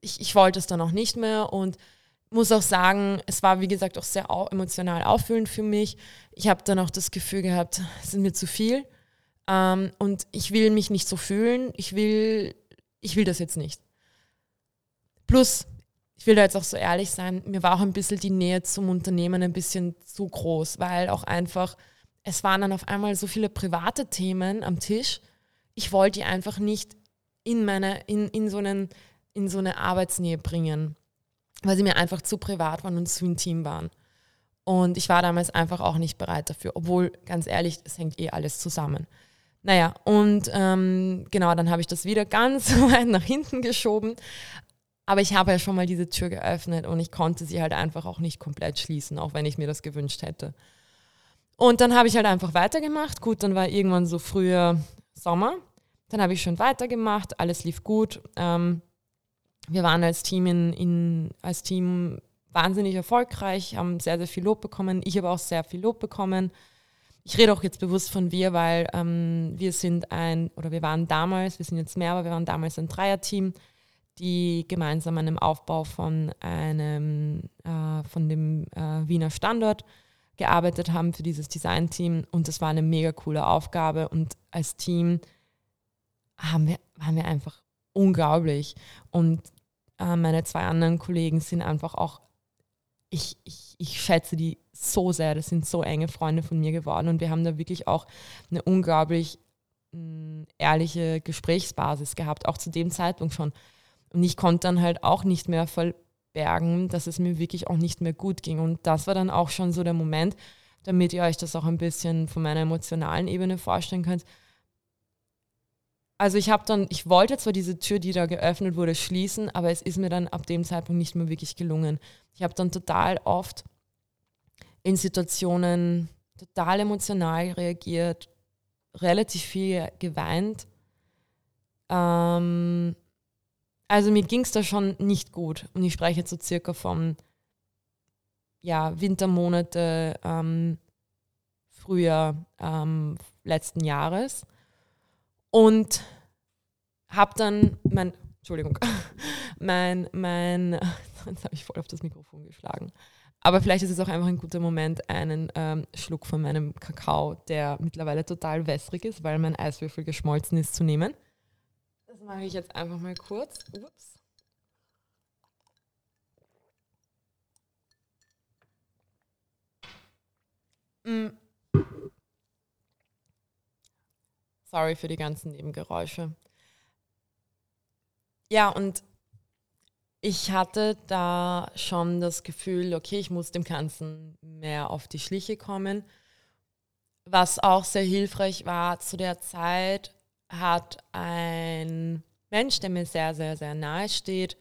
ich, ich wollte es dann auch nicht mehr und muss auch sagen, es war wie gesagt auch sehr emotional auffüllend für mich. Ich habe dann auch das Gefühl gehabt, es ist mir zu viel. Ähm, und ich will mich nicht so fühlen. Ich will, ich will das jetzt nicht. Plus, ich will da jetzt auch so ehrlich sein, mir war auch ein bisschen die Nähe zum Unternehmen ein bisschen zu groß, weil auch einfach, es waren dann auf einmal so viele private Themen am Tisch. Ich wollte die einfach nicht in meine, in, in, so einen, in so eine Arbeitsnähe bringen, weil sie mir einfach zu privat waren und zu intim waren. Und ich war damals einfach auch nicht bereit dafür, obwohl, ganz ehrlich, es hängt eh alles zusammen. Naja, und ähm, genau, dann habe ich das wieder ganz <laughs> weit nach hinten geschoben. Aber ich habe ja schon mal diese Tür geöffnet und ich konnte sie halt einfach auch nicht komplett schließen, auch wenn ich mir das gewünscht hätte. Und dann habe ich halt einfach weitergemacht. Gut, dann war irgendwann so früher Sommer. Dann habe ich schon weitergemacht, alles lief gut. Ähm, wir waren als Team in, in, als Team wahnsinnig erfolgreich, haben sehr, sehr viel Lob bekommen. Ich habe auch sehr viel Lob bekommen. Ich rede auch jetzt bewusst von wir, weil ähm, wir sind ein, oder wir waren damals, wir sind jetzt mehr, aber wir waren damals ein Dreierteam, die gemeinsam an dem Aufbau von einem, äh, von dem äh, Wiener Standort gearbeitet haben für dieses Design-Team. Und das war eine mega coole Aufgabe. Und als Team haben wir, waren wir einfach unglaublich und äh, meine zwei anderen Kollegen sind einfach auch ich, ich, ich schätze die so sehr. Das sind so enge Freunde von mir geworden und wir haben da wirklich auch eine unglaublich mh, mm, ehrliche Gesprächsbasis gehabt, auch zu dem Zeitpunkt schon. Und ich konnte dann halt auch nicht mehr verbergen, dass es mir wirklich auch nicht mehr gut ging. Und das war dann auch schon so der Moment, damit ihr euch das auch ein bisschen von meiner emotionalen Ebene vorstellen könnt, also ich habe dann, ich wollte zwar diese Tür, die da geöffnet wurde, schließen, aber es ist mir dann ab dem Zeitpunkt nicht mehr wirklich gelungen. Ich habe dann total oft in Situationen total emotional reagiert, relativ viel geweint. Ähm, also mir ging es da schon nicht gut. Und ich spreche jetzt so circa vom ja, Wintermonate, ähm, Frühjahr ähm, letzten Jahres. Und habe dann mein, Entschuldigung, <laughs> mein, mein, <laughs> jetzt habe ich voll auf das Mikrofon geschlagen. Aber vielleicht ist es auch einfach ein guter Moment, einen ähm, Schluck von meinem Kakao, der mittlerweile total wässrig ist, weil mein Eiswürfel geschmolzen ist, zu nehmen. Das mache ich jetzt einfach mal kurz. Ups. Mm. Sorry für die ganzen Nebengeräusche. Ja, und ich hatte da schon das Gefühl, okay, ich muss dem Ganzen mehr auf die Schliche kommen. Was auch sehr hilfreich war zu der Zeit, hat ein Mensch, der mir sehr, sehr, sehr nahe steht,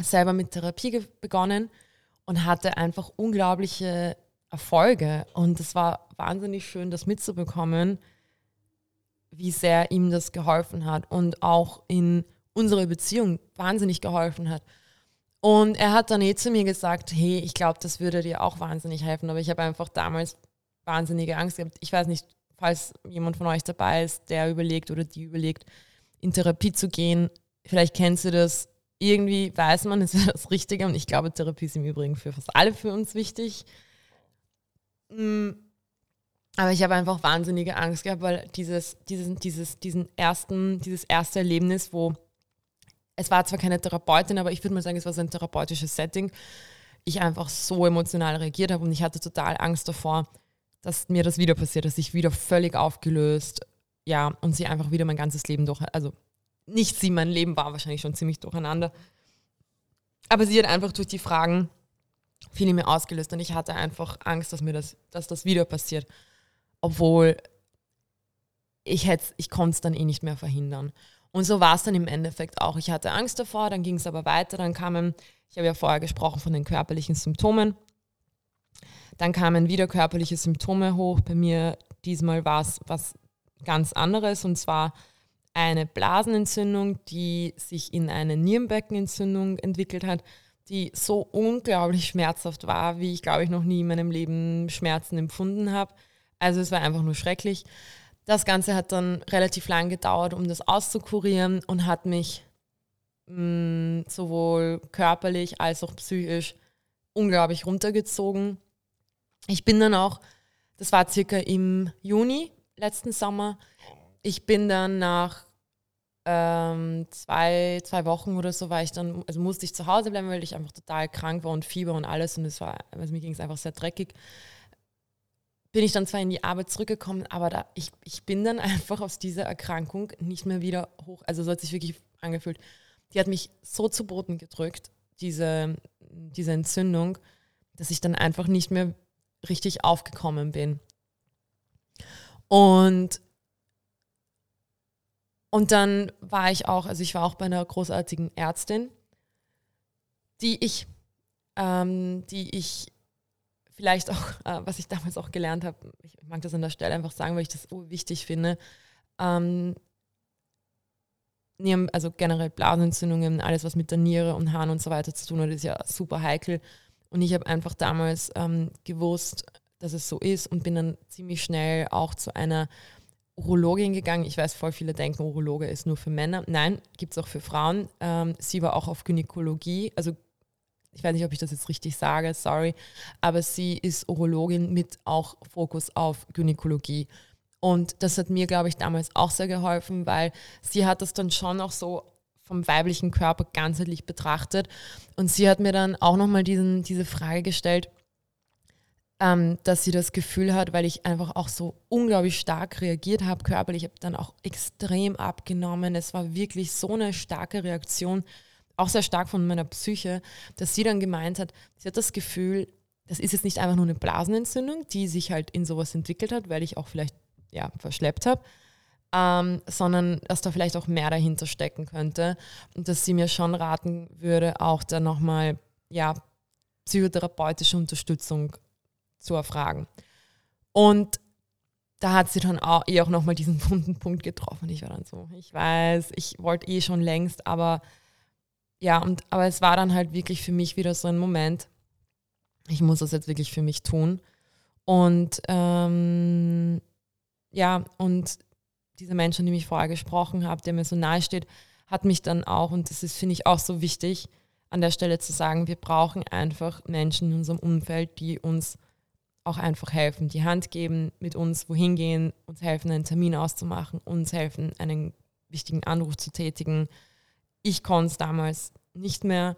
selber mit Therapie begonnen und hatte einfach unglaubliche Erfolge. Und es war wahnsinnig schön, das mitzubekommen, wie sehr ihm das geholfen hat und auch in unserer Beziehung wahnsinnig geholfen hat. Und er hat dann eh zu mir gesagt, hey, ich glaube, das würde dir auch wahnsinnig helfen. Aber ich habe einfach damals wahnsinnige Angst gehabt. Ich weiß nicht, falls jemand von euch dabei ist, der überlegt oder die überlegt, in Therapie zu gehen. Vielleicht kennst du das. Irgendwie weiß man, es ist das Richtige. Und ich glaube, Therapie ist im Übrigen für fast alle für uns wichtig. Mm, aber ich habe einfach wahnsinnige Angst gehabt, weil dieses, dieses, dieses, diesen ersten, dieses erste Erlebnis, wo es war zwar keine Therapeutin, aber ich würde mal sagen, es war so ein therapeutisches Setting, ich einfach so emotional reagiert habe und ich hatte total Angst davor, dass mir das wieder passiert, dass ich wieder völlig aufgelöst, ja, und sie einfach wieder mein ganzes Leben durch, also nicht sie, mein Leben war wahrscheinlich schon ziemlich durcheinander, aber sie hat einfach durch die Fragen viel in mir ausgelöst und ich hatte einfach Angst, dass mir das, dass das wieder passiert obwohl ich ich konnte es dann eh nicht mehr verhindern. Und so war es dann im Endeffekt auch. Ich hatte Angst davor, dann ging es aber weiter, dann kamen, ich habe ja vorher gesprochen von den körperlichen Symptomen, dann kamen wieder körperliche Symptome hoch. Bei mir diesmal war es was ganz anderes und zwar eine Blasenentzündung, die sich in eine Nierenbeckenentzündung entwickelt hat, die so unglaublich schmerzhaft war, wie ich glaube ich noch nie in meinem Leben Schmerzen empfunden habe. Also es war einfach nur schrecklich. Das Ganze hat dann relativ lang gedauert, um das auszukurieren und hat mich mh, mm, sowohl körperlich als auch psychisch unglaublich runtergezogen. Ich bin dann auch, das war circa im Juni letzten Sommer, ich bin dann nach ähm, zwei, zwei Wochen oder so war ich dann, also musste ich zu Hause bleiben, weil ich einfach total krank war und Fieber und alles und es war, also mir ging es einfach sehr dreckig bin ich dann zwar in die Arbeit zurückgekommen, aber da, ich, ich bin dann <laughs> einfach aus dieser Erkrankung nicht mehr wieder hoch. Also so hat sich wirklich angefühlt. Die hat mich so zu Boden gedrückt, diese, diese Entzündung, dass ich dann einfach nicht mehr richtig aufgekommen bin. Und, und dann war ich auch, also ich war auch bei einer großartigen Ärztin, die ich, ähm, die ich vielleicht auch, <laughs> äh, was ich damals auch gelernt habe, ich mag das an der Stelle einfach sagen, weil ich das wichtig finde, ähm, also generell Blasenentzündungen, alles was mit der Niere und Haaren und so weiter zu tun hat, ist ja super heikel. Und ich habe einfach damals ähm, gewusst, dass es so ist und bin dann ziemlich schnell auch zu einer Urologin gegangen. Ich weiß, voll viele denken, Urologe ist nur für Männer. Nein, gibt es auch für Frauen. Ähm, sie war auch auf Gynäkologie, also ich weiß nicht, ob ich das jetzt richtig sage, sorry, aber sie ist Urologin mit auch Fokus auf Gynäkologie. Und das hat mir, glaube ich, damals auch sehr geholfen, weil sie hat das dann schon auch so vom weiblichen Körper ganzheitlich betrachtet. Und sie hat mir dann auch nochmal diese Frage gestellt, ähm, dass sie das Gefühl hat, weil ich einfach auch so unglaublich stark reagiert habe körperlich. Ich habe dann auch extrem abgenommen. Es war wirklich so eine starke Reaktion auch sehr stark von meiner Psyche, dass sie dann gemeint hat, sie hat das Gefühl, das ist jetzt nicht einfach nur eine Blasenentzündung, die sich halt in sowas entwickelt hat, weil ich auch vielleicht ja, verschleppt habe, ähm, sondern dass da vielleicht auch mehr dahinter stecken könnte und dass sie mir schon raten würde, auch dann nochmal ja, psychotherapeutische Unterstützung zu erfragen. Und da hat sie dann auch, eh auch nochmal diesen <laughs> wunden Punkt getroffen. Ich war dann so, ich weiß, ich wollte eh schon längst, aber ja, und aber es war dann halt wirklich für mich wieder so ein Moment, ich muss das jetzt wirklich für mich tun. Und ähm, ja, und dieser Mensch, an dem ich vorher gesprochen habe, der mir so nahe steht, hat mich dann auch, und das ist, finde ich, auch so wichtig, an der Stelle zu sagen, wir brauchen einfach Menschen in unserem Umfeld, die uns auch einfach helfen, die Hand geben, mit uns wohin gehen, uns helfen, einen Termin auszumachen, uns helfen, einen wichtigen Anruf zu tätigen, ich konnte es damals nicht mehr.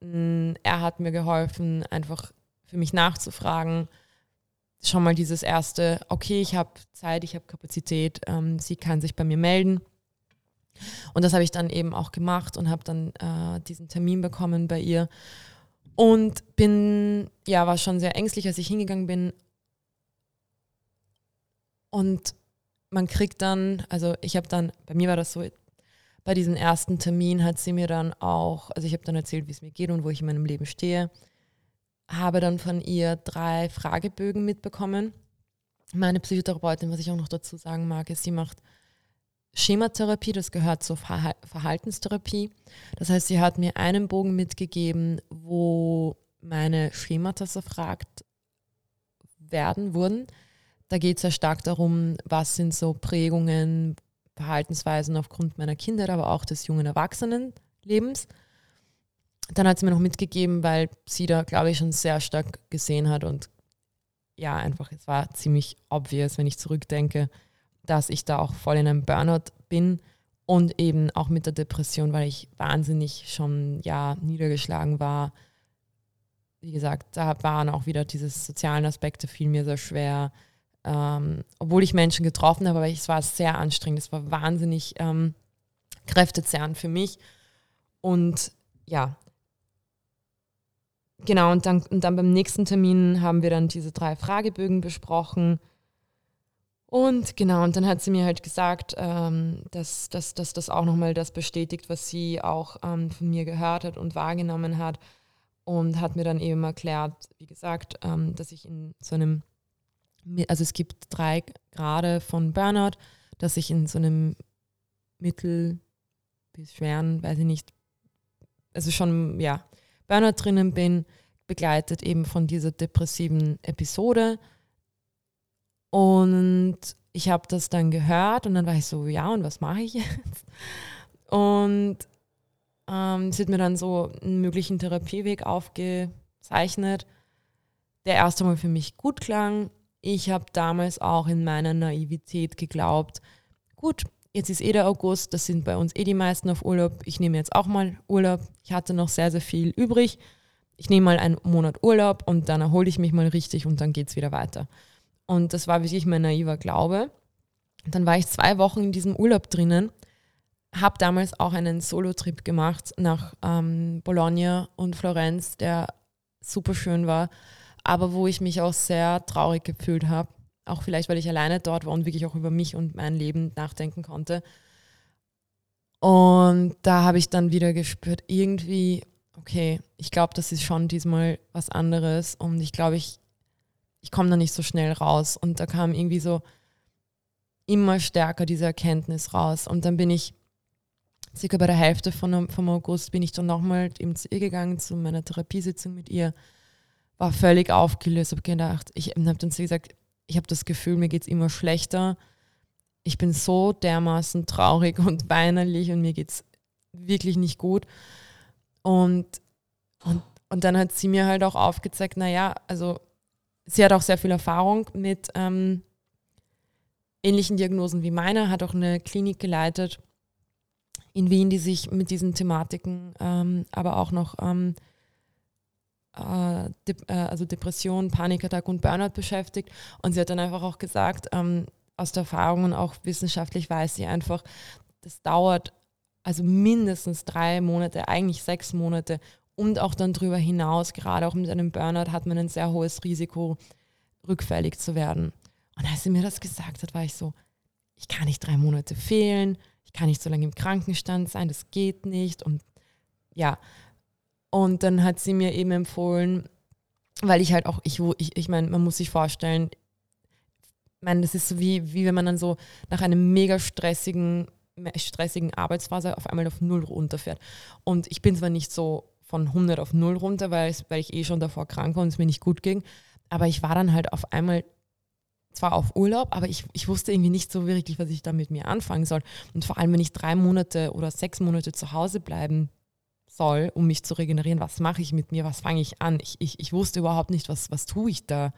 Mm, er hat mir geholfen, einfach für mich nachzufragen. Schon mal dieses erste, okay, ich habe Zeit, ich habe Kapazität, ähm, sie kann sich bei mir melden. Und das habe ich dann eben auch gemacht und habe dann äh, diesen Termin bekommen bei ihr. Und bin, ja, war schon sehr ängstlich, als ich hingegangen bin. Und man kriegt dann, also ich habe dann, bei mir war das so, bei diesem ersten Termin hat sie mir dann auch, also ich habe dann erzählt, wie es mir geht und wo ich in meinem Leben stehe, habe dann von ihr drei Fragebögen mitbekommen. Meine Psychotherapeutin, was ich auch noch dazu sagen mag, ist, sie macht Schematherapie, das gehört zur Verhaltenstherapie. Das heißt, sie hat mir einen Bogen mitgegeben, wo meine Schemata erfragt werden wurden. Da geht es sehr stark darum, was sind so Prägungen, Verhaltensweisen aufgrund meiner Kindheit, aber auch des jungen Erwachsenenlebens. Dann hat sie mir noch mitgegeben, weil sie da, glaube ich, schon sehr stark gesehen hat und ja, einfach, es war ziemlich obvious, wenn ich zurückdenke, dass ich da auch voll in einem Burnout bin und eben auch mit der Depression, weil ich wahnsinnig schon ja niedergeschlagen war. Wie gesagt, da waren auch wieder diese sozialen Aspekte fiel mir sehr schwer, ähm, obwohl ich Menschen getroffen habe, aber es war sehr anstrengend, es war wahnsinnig ähm, kräftezerrend für mich. Und ja, genau, und dann, und dann beim nächsten Termin haben wir dann diese drei Fragebögen besprochen. Und genau, und dann hat sie mir halt gesagt, ähm, dass, dass, dass das auch nochmal das bestätigt, was sie auch ähm, von mir gehört hat und wahrgenommen hat. Und hat mir dann eben erklärt, wie gesagt, ähm, dass ich in so einem, also es gibt drei Grade von Burnout, dass ich in so einem mittel bis schweren, weiß ich nicht, also schon, ja, Burnout drinnen bin, begleitet eben von dieser depressiven Episode und ich habe das dann gehört und dann war ich so, ja, und was mache ich jetzt? Und ähm, sie hat mir dann so einen möglichen Therapieweg aufgezeichnet, der erst einmal für mich gut klang. Ich habe damals auch in meiner Naivität geglaubt, gut, jetzt ist eh der August, das sind bei uns eh die meisten auf Urlaub. Ich nehme jetzt auch mal Urlaub. Ich hatte noch sehr, sehr viel übrig. Ich nehme mal einen Monat Urlaub und dann erhole ich mich mal richtig und dann geht es wieder weiter. Und das war wirklich mein naiver Glaube. Dann war ich zwei Wochen in diesem Urlaub drinnen, habe damals auch einen Solo-Trip gemacht nach ähm, Bologna und Florenz, der super schön war, aber wo ich mich auch sehr traurig gefühlt habe. Auch vielleicht, weil ich alleine dort war und wirklich auch über mich und mein Leben nachdenken konnte. Und da habe ich dann wieder gespürt, irgendwie, okay, ich glaube, das ist schon diesmal was anderes. Und ich glaube, ich ich komme da nicht so schnell raus. Und da kam irgendwie so immer stärker diese Erkenntnis raus. Und dann bin ich circa bei der Hälfte von, vom August bin ich dann nochmal eben zu ihr gegangen, zu meiner Therapiesitzung mit ihr. War völlig aufgelöst, habe gedacht, ich habe dann gesagt, ich habe das Gefühl, mir geht es immer schlechter. Ich bin so dermaßen traurig und <laughs> weinerlich und mir geht es wirklich nicht gut. Und, und, und dann hat sie mir halt auch aufgezeigt, naja, also sie hat auch sehr viel Erfahrung mit ähm, ähnlichen Diagnosen wie meine, hat auch eine Klinik geleitet in Wien, die sich mit diesen Thematiken, ähm, aber auch noch ähm, äh, De äh, also Depression, Panikattack und Burnout beschäftigt. Und sie hat dann einfach auch gesagt, ähm, aus der Erfahrung und auch wissenschaftlich weiß sie einfach, das dauert also mindestens drei Monate, eigentlich sechs Monate, und auch dann darüber hinaus, gerade auch mit einem Burnout, hat man ein sehr hohes Risiko, rückfällig zu werden. Und als sie mir das gesagt hat, war ich so, ich kann nicht drei Monate fehlen, ich kann nicht so lange im Krankenstand sein, das geht nicht. Und ja, und dann hat sie mir eben empfohlen, weil ich halt auch, ich, ich, ich meine, man muss sich vorstellen, ich meine, das ist so wie, wie wenn man dann so nach einem mega stressigen, stressigen Arbeitsphase auf einmal auf Null runterfährt. Und ich bin zwar nicht so von 100 auf 0 runter, weil, weil ich eh schon davor krank war und es mir nicht gut ging. Aber ich war dann halt auf einmal zwar auf Urlaub, aber ich, ich wusste irgendwie nicht so wirklich, was ich da mit mir anfangen soll. Und vor allem, wenn ich drei Monate oder sechs Monate zu Hause bleiben soll, um mich zu regenerieren, was mache ich mit mir, was fange ich an? Ich, ich, ich wusste überhaupt nicht, was, was tue ich da.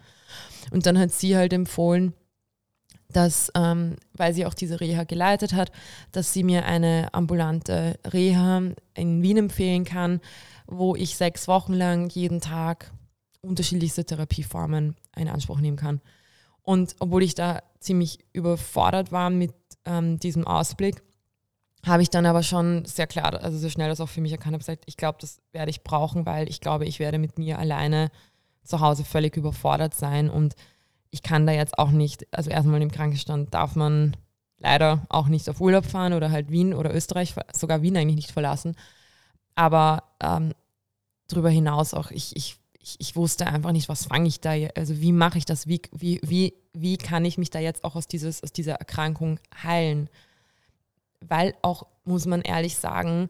Und dann hat sie halt empfohlen, dass, ähm, weil sie auch diese Reha geleitet hat, dass sie mir eine ambulante Reha in Wien empfehlen kann, wo ich sechs Wochen lang jeden Tag unterschiedlichste Therapieformen in Anspruch nehmen kann. Und obwohl ich da ziemlich überfordert war mit ähm, diesem Ausblick, habe ich dann aber schon sehr klar, also sehr schnell das auch für mich erkannt, habe gesagt, ich glaube, das werde ich brauchen, weil ich glaube, ich werde mit mir alleine zu Hause völlig überfordert sein und ich kann da jetzt auch nicht, also erstmal im Krankenstand darf man leider auch nicht auf Urlaub fahren oder halt Wien oder Österreich, sogar Wien eigentlich nicht verlassen. Aber ähm, darüber hinaus auch, ich, ich, ich, wusste einfach nicht, was fange ich da, also wie mache ich das, wie, wie, wie, wie kann ich mich da jetzt auch aus, dieses, aus dieser Erkrankung heilen? Weil auch, muss man ehrlich sagen,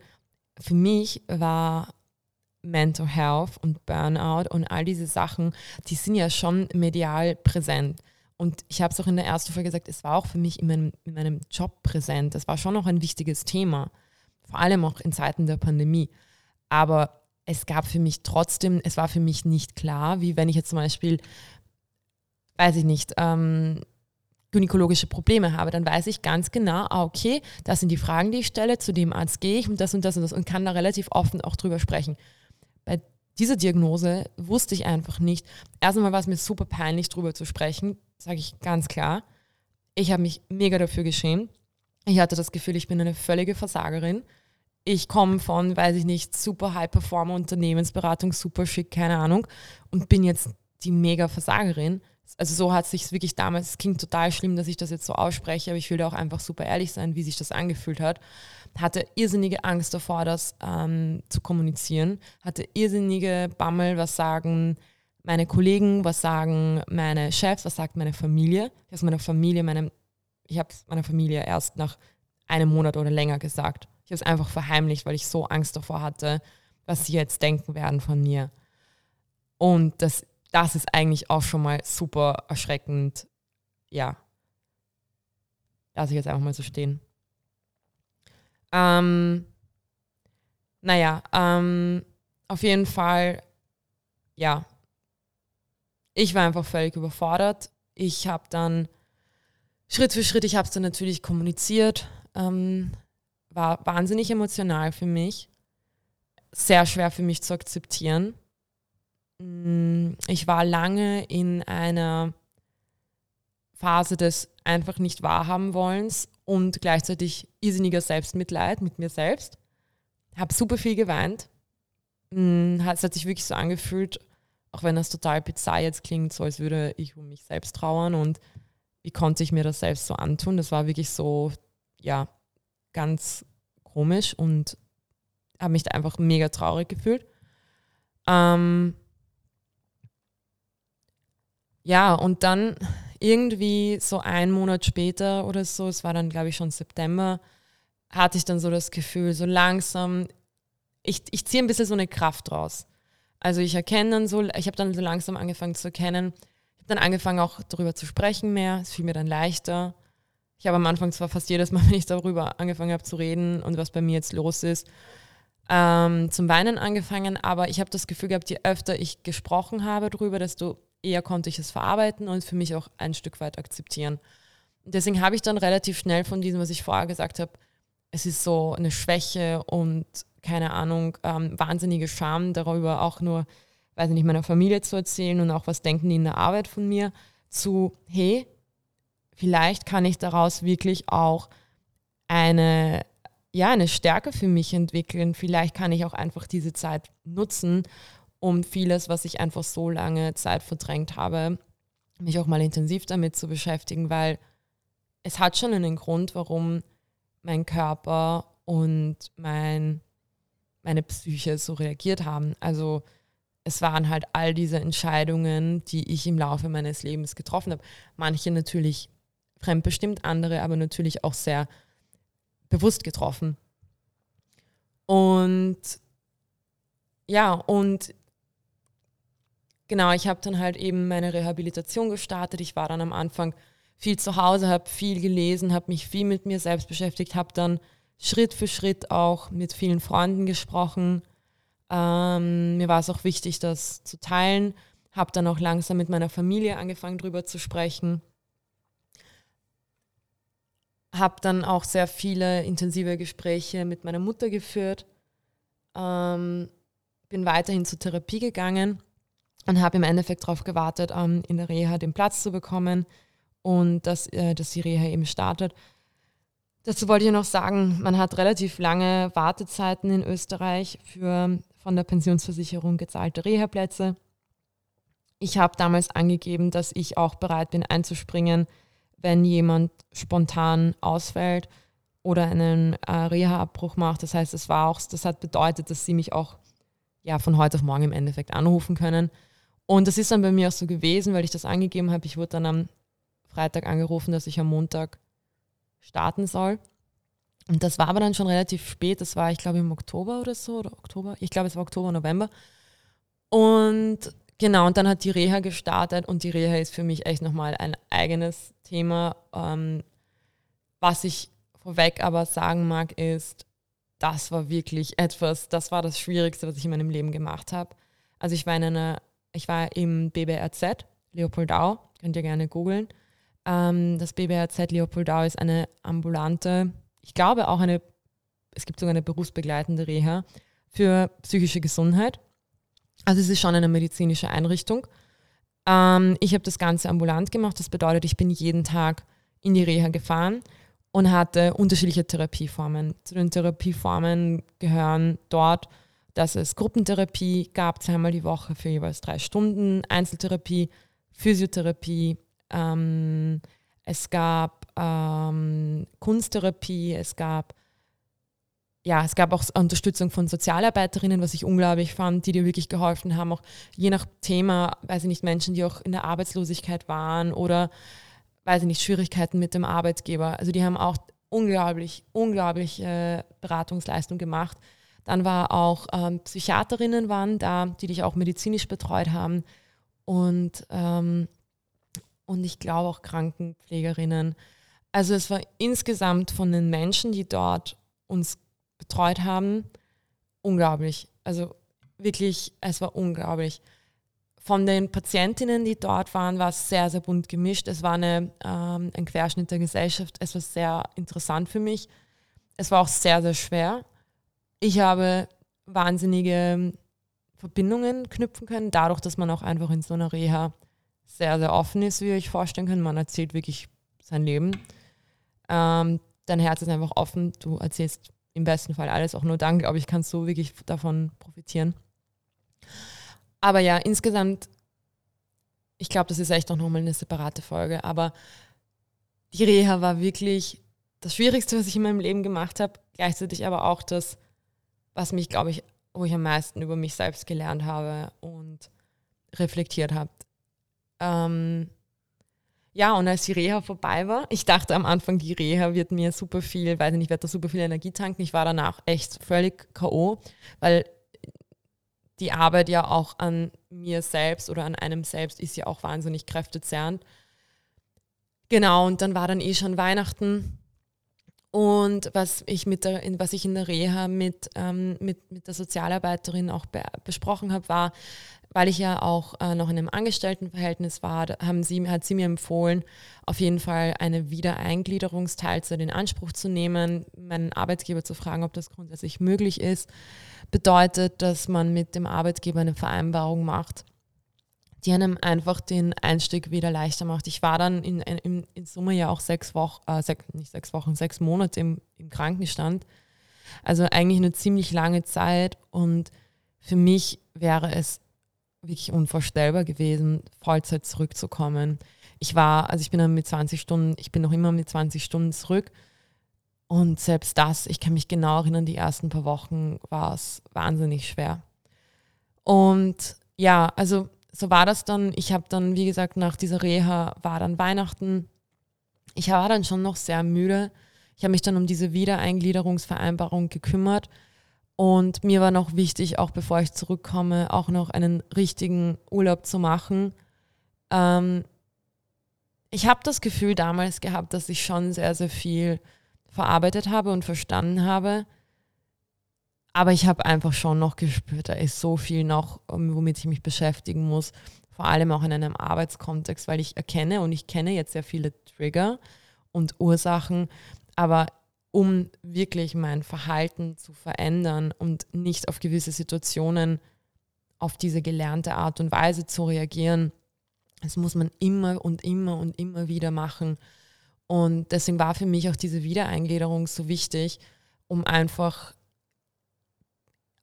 für mich war Mental Health und Burnout und all diese Sachen, die sind ja schon medial präsent. Und ich habe es auch in der ersten Folge gesagt, es war auch für mich in meinem, in meinem Job präsent. Das war schon noch ein wichtiges Thema, vor allem auch in Zeiten der Pandemie. Aber es gab für mich trotzdem, es war für mich nicht klar, wie wenn ich jetzt zum Beispiel, weiß ich nicht, ähm, gynäkologische Probleme habe, dann weiß ich ganz genau, ah, okay, das sind die Fragen, die ich stelle, zu dem Arzt gehe ich und das und das und das und kann da relativ offen auch drüber sprechen. Bei dieser Diagnose wusste ich einfach nicht. Erst einmal war es mir super peinlich, drüber zu sprechen, sage ich ganz klar. Ich habe mich mega dafür geschämt. Ich hatte das Gefühl, ich bin eine völlige Versagerin. Ich komme von, weiß ich nicht, super High-Performer, Unternehmensberatung, super schick, keine Ahnung, und bin jetzt die mega Versagerin also so hat es sich wirklich damals, es klingt total schlimm, dass ich das jetzt so ausspreche, aber ich will da auch einfach super ehrlich sein, wie sich das angefühlt hat. Hatte irrsinnige Angst davor, das ähm, zu kommunizieren, hatte irrsinnige Bammel, was sagen meine Kollegen, was sagen meine Chefs, was sagt meine Familie. Ich habe meiner Familie, meinem, ich habe es meiner Familie erst nach einem Monat oder länger gesagt. Ich habe es einfach verheimlicht, weil ich so Angst davor hatte, was sie jetzt denken werden von mir. Und das das ist eigentlich auch schon mal super erschreckend. Ja. Lass ich jetzt einfach mal so stehen. Ähm, naja, ähm, auf jeden Fall, ja. Ich war einfach völlig überfordert. Ich habe dann Schritt für Schritt, ich habe es dann natürlich kommuniziert, ähm, war wahnsinnig emotional für mich, sehr schwer für mich zu akzeptieren. Mm, ich war lange in einer Phase des einfach nicht wahrhaben wollens und gleichzeitig irrsinniger Selbstmitleid mit mir selbst. Habe super viel geweint. Mm, es hat sich wirklich so angefühlt, auch wenn das total bizarr jetzt klingt, so als würde ich um mich selbst trauern und wie konnte ich mir das selbst so antun. Das war wirklich so, ja, ganz komisch und habe mich da einfach mega traurig gefühlt. Ähm, ja, und dann irgendwie so einen Monat später oder so, es war dann, glaube ich, schon September, hatte ich dann so das Gefühl, so langsam, ich, ich ziehe ein bisschen so eine Kraft raus. Also ich erkenne dann so, ich habe dann so langsam angefangen zu erkennen, ich habe dann angefangen auch darüber zu sprechen mehr, es fiel mir dann leichter. Ich habe am Anfang zwar fast jedes Mal, <laughs> wenn ich darüber angefangen habe zu reden und was bei mir jetzt los ist, ähm, zum Weinen angefangen, aber ich habe das Gefühl gehabt, je öfter ich gesprochen habe darüber, desto eher konnte ich es verarbeiten und für mich auch ein Stück weit akzeptieren. deswegen habe ich dann relativ schnell von diesem, was ich vorher gesagt habe, es ist so eine Schwäche und keine Ahnung, ähm, wahnsinnige Scham darüber auch nur, weiß nicht, meiner Familie zu erzählen und auch was denken die in der Arbeit von mir, zu, hey, vielleicht kann ich daraus wirklich auch eine, ja, eine Stärke für mich entwickeln. Vielleicht kann ich auch einfach diese Zeit nutzen, um vieles, was ich einfach so lange Zeit verdrängt habe, mich auch mal intensiv damit zu beschäftigen, weil es hat schon einen Grund, warum mein Körper und mein, meine Psyche so reagiert haben. Also es waren halt all diese Entscheidungen, die ich im Laufe meines Lebens getroffen habe. Manche natürlich fremdbestimmt, andere aber natürlich auch sehr bewusst getroffen. Und ja, und genau, ich habe dann halt eben meine Rehabilitation gestartet. Ich war dann am Anfang viel zu Hause, habe viel gelesen, habe mich viel mit mir selbst beschäftigt, habe dann Schritt für Schritt auch mit vielen Freunden gesprochen. Ähm, mir war es auch wichtig, das zu teilen. Habe dann auch langsam mit meiner Familie angefangen, darüber zu sprechen. Habe dann auch sehr viele intensive Gespräche mit meiner Mutter geführt. Ähm, bin weiterhin zur Therapie gegangen und habe im Endeffekt darauf gewartet, ähm, in der Reha den Platz zu bekommen und dass, äh, dass die Reha eben startet. Dazu wollte ich noch sagen, man hat relativ lange Wartezeiten in Österreich für von der Pensionsversicherung gezahlte Reha-Plätze. Ich habe damals angegeben, dass ich auch bereit bin einzuspringen, wenn jemand spontan ausfällt oder einen äh, Reha-Abbruch macht. Das heißt, das war auch, das hat bedeutet, dass sie mich auch ja, von heute auf morgen im Endeffekt anrufen können. Und das ist dann bei mir auch so gewesen, weil ich das angegeben habe. Ich wurde dann am Freitag angerufen, dass ich am Montag starten soll. Und das war aber dann schon relativ spät, das war ich glaube im Oktober oder so, oder Oktober, ich glaube es war Oktober, November. Und genau, und dann hat die Reha gestartet und die Reha ist für mich echt nochmal ein eigenes Thema. Ähm, was ich vorweg aber sagen mag, ist, das war wirklich etwas, das war das Schwierigste, was ich in meinem Leben gemacht habe. Also ich war in einer, ich war im BBRZ, Leopoldau, könnt ihr gerne googeln. Ähm, das BBRZ Leopoldau ist eine ambulante, ich glaube auch eine, es gibt sogar eine berufsbegleitende Reha für psychische Gesundheit. Also es ist schon eine medizinische Einrichtung. Ähm, ich habe das Ganze ambulant gemacht, das bedeutet, ich bin jeden Tag in die Reha gefahren und hatte unterschiedliche Therapieformen. Zu den Therapieformen gehören dort, dass es Gruppentherapie gab, zweimal die Woche für jeweils drei Stunden, Einzeltherapie, Physiotherapie, ähm, es gab ähm, Kunsttherapie, es gab ja, es gab auch Unterstützung von Sozialarbeiterinnen, was ich unglaublich fand, die dir wirklich geholfen haben, auch je nach Thema, weiß ich nicht, Menschen, die auch in der Arbeitslosigkeit waren oder weiß ich nicht, Schwierigkeiten mit dem Arbeitgeber. Also die haben auch unglaublich, unglaublich äh, Beratungsleistung gemacht. Dann war auch ähm, Psychiaterinnen waren da, die dich auch medizinisch betreut haben. Und, ähm, und ich glaube auch Krankenpflegerinnen. Also es war insgesamt von den Menschen, die dort uns betreut haben, unglaublich. Also wirklich, es war unglaublich. Von den Patientinnen, die dort waren, war es sehr, sehr bunt gemischt. Es war eine, ähm, ein Querschnitt der Gesellschaft. Es war sehr interessant für mich. Es war auch sehr, sehr schwer. Ich habe wahnsinnige Verbindungen knüpfen können, dadurch, dass man auch einfach in so einer Reha sehr, sehr offen ist, wie ihr euch vorstellen könnt. Man erzählt wirklich sein Leben. Ähm, dein Herz ist einfach offen. Du erzählst im besten Fall alles auch nur Dank, aber ich kann so wirklich davon profitieren. Aber ja, insgesamt, ich glaube, das ist echt auch nochmal eine separate Folge, aber die Reha war wirklich das Schwierigste, was ich in meinem Leben gemacht habe, gleichzeitig aber auch das, was mich, glaube ich, wo ich am meisten über mich selbst gelernt habe und reflektiert habe. Ähm, ja, und als die Reha vorbei war, ich dachte am Anfang, die Reha wird mir super viel, weiß nicht, ich werde da super viel Energie tanken. Ich war danach echt völlig K.O., weil die Arbeit ja auch an mir selbst oder an einem selbst ist ja auch wahnsinnig kräftezehrend. Genau, und dann war dann eh schon Weihnachten. Und was ich, mit der, was ich in der Reha mit, ähm, mit, mit der Sozialarbeiterin auch be besprochen habe, war, weil ich ja auch äh, noch in einem Angestelltenverhältnis war, haben sie, hat sie mir empfohlen, auf jeden Fall eine Wiedereingliederungsteilzeit in Anspruch zu nehmen, meinen Arbeitgeber zu fragen, ob das grundsätzlich möglich ist. Bedeutet, dass man mit dem Arbeitgeber eine Vereinbarung macht, die einem einfach den Einstieg wieder leichter macht. Ich war dann in, in, in Summe ja auch sechs Wochen, äh, sech, nicht sechs Wochen, sechs Monate im, im Krankenstand. Also eigentlich eine ziemlich lange Zeit und für mich wäre es wirklich unvorstellbar gewesen, Vollzeit zurückzukommen. Ich war, also ich bin dann mit 20 Stunden, ich bin noch immer mit 20 Stunden zurück. Und selbst das, ich kann mich genau erinnern, die ersten paar Wochen war es wahnsinnig schwer. Und ja, also so war das dann. Ich habe dann, wie gesagt, nach dieser Reha war dann Weihnachten. Ich war dann schon noch sehr müde. Ich habe mich dann um diese Wiedereingliederungsvereinbarung gekümmert und mir war noch wichtig, auch bevor ich zurückkomme, auch noch einen richtigen Urlaub zu machen. Ähm, ich habe das Gefühl damals gehabt, dass ich schon sehr, sehr viel verarbeitet habe und verstanden habe. Aber ich habe einfach schon noch gespürt, da ist so viel noch, ähm, womit ich mich beschäftigen muss. Vor allem auch in einem Arbeitskontext, weil ich erkenne und ich kenne jetzt sehr viele Trigger und Ursachen, aber um wirklich mein Verhalten zu verändern und nicht auf gewisse Situationen auf diese gelernte Art und Weise zu reagieren. Das muss man immer und immer und immer wieder machen. Und deswegen war für mich auch diese Wiedereingliederung so wichtig, um einfach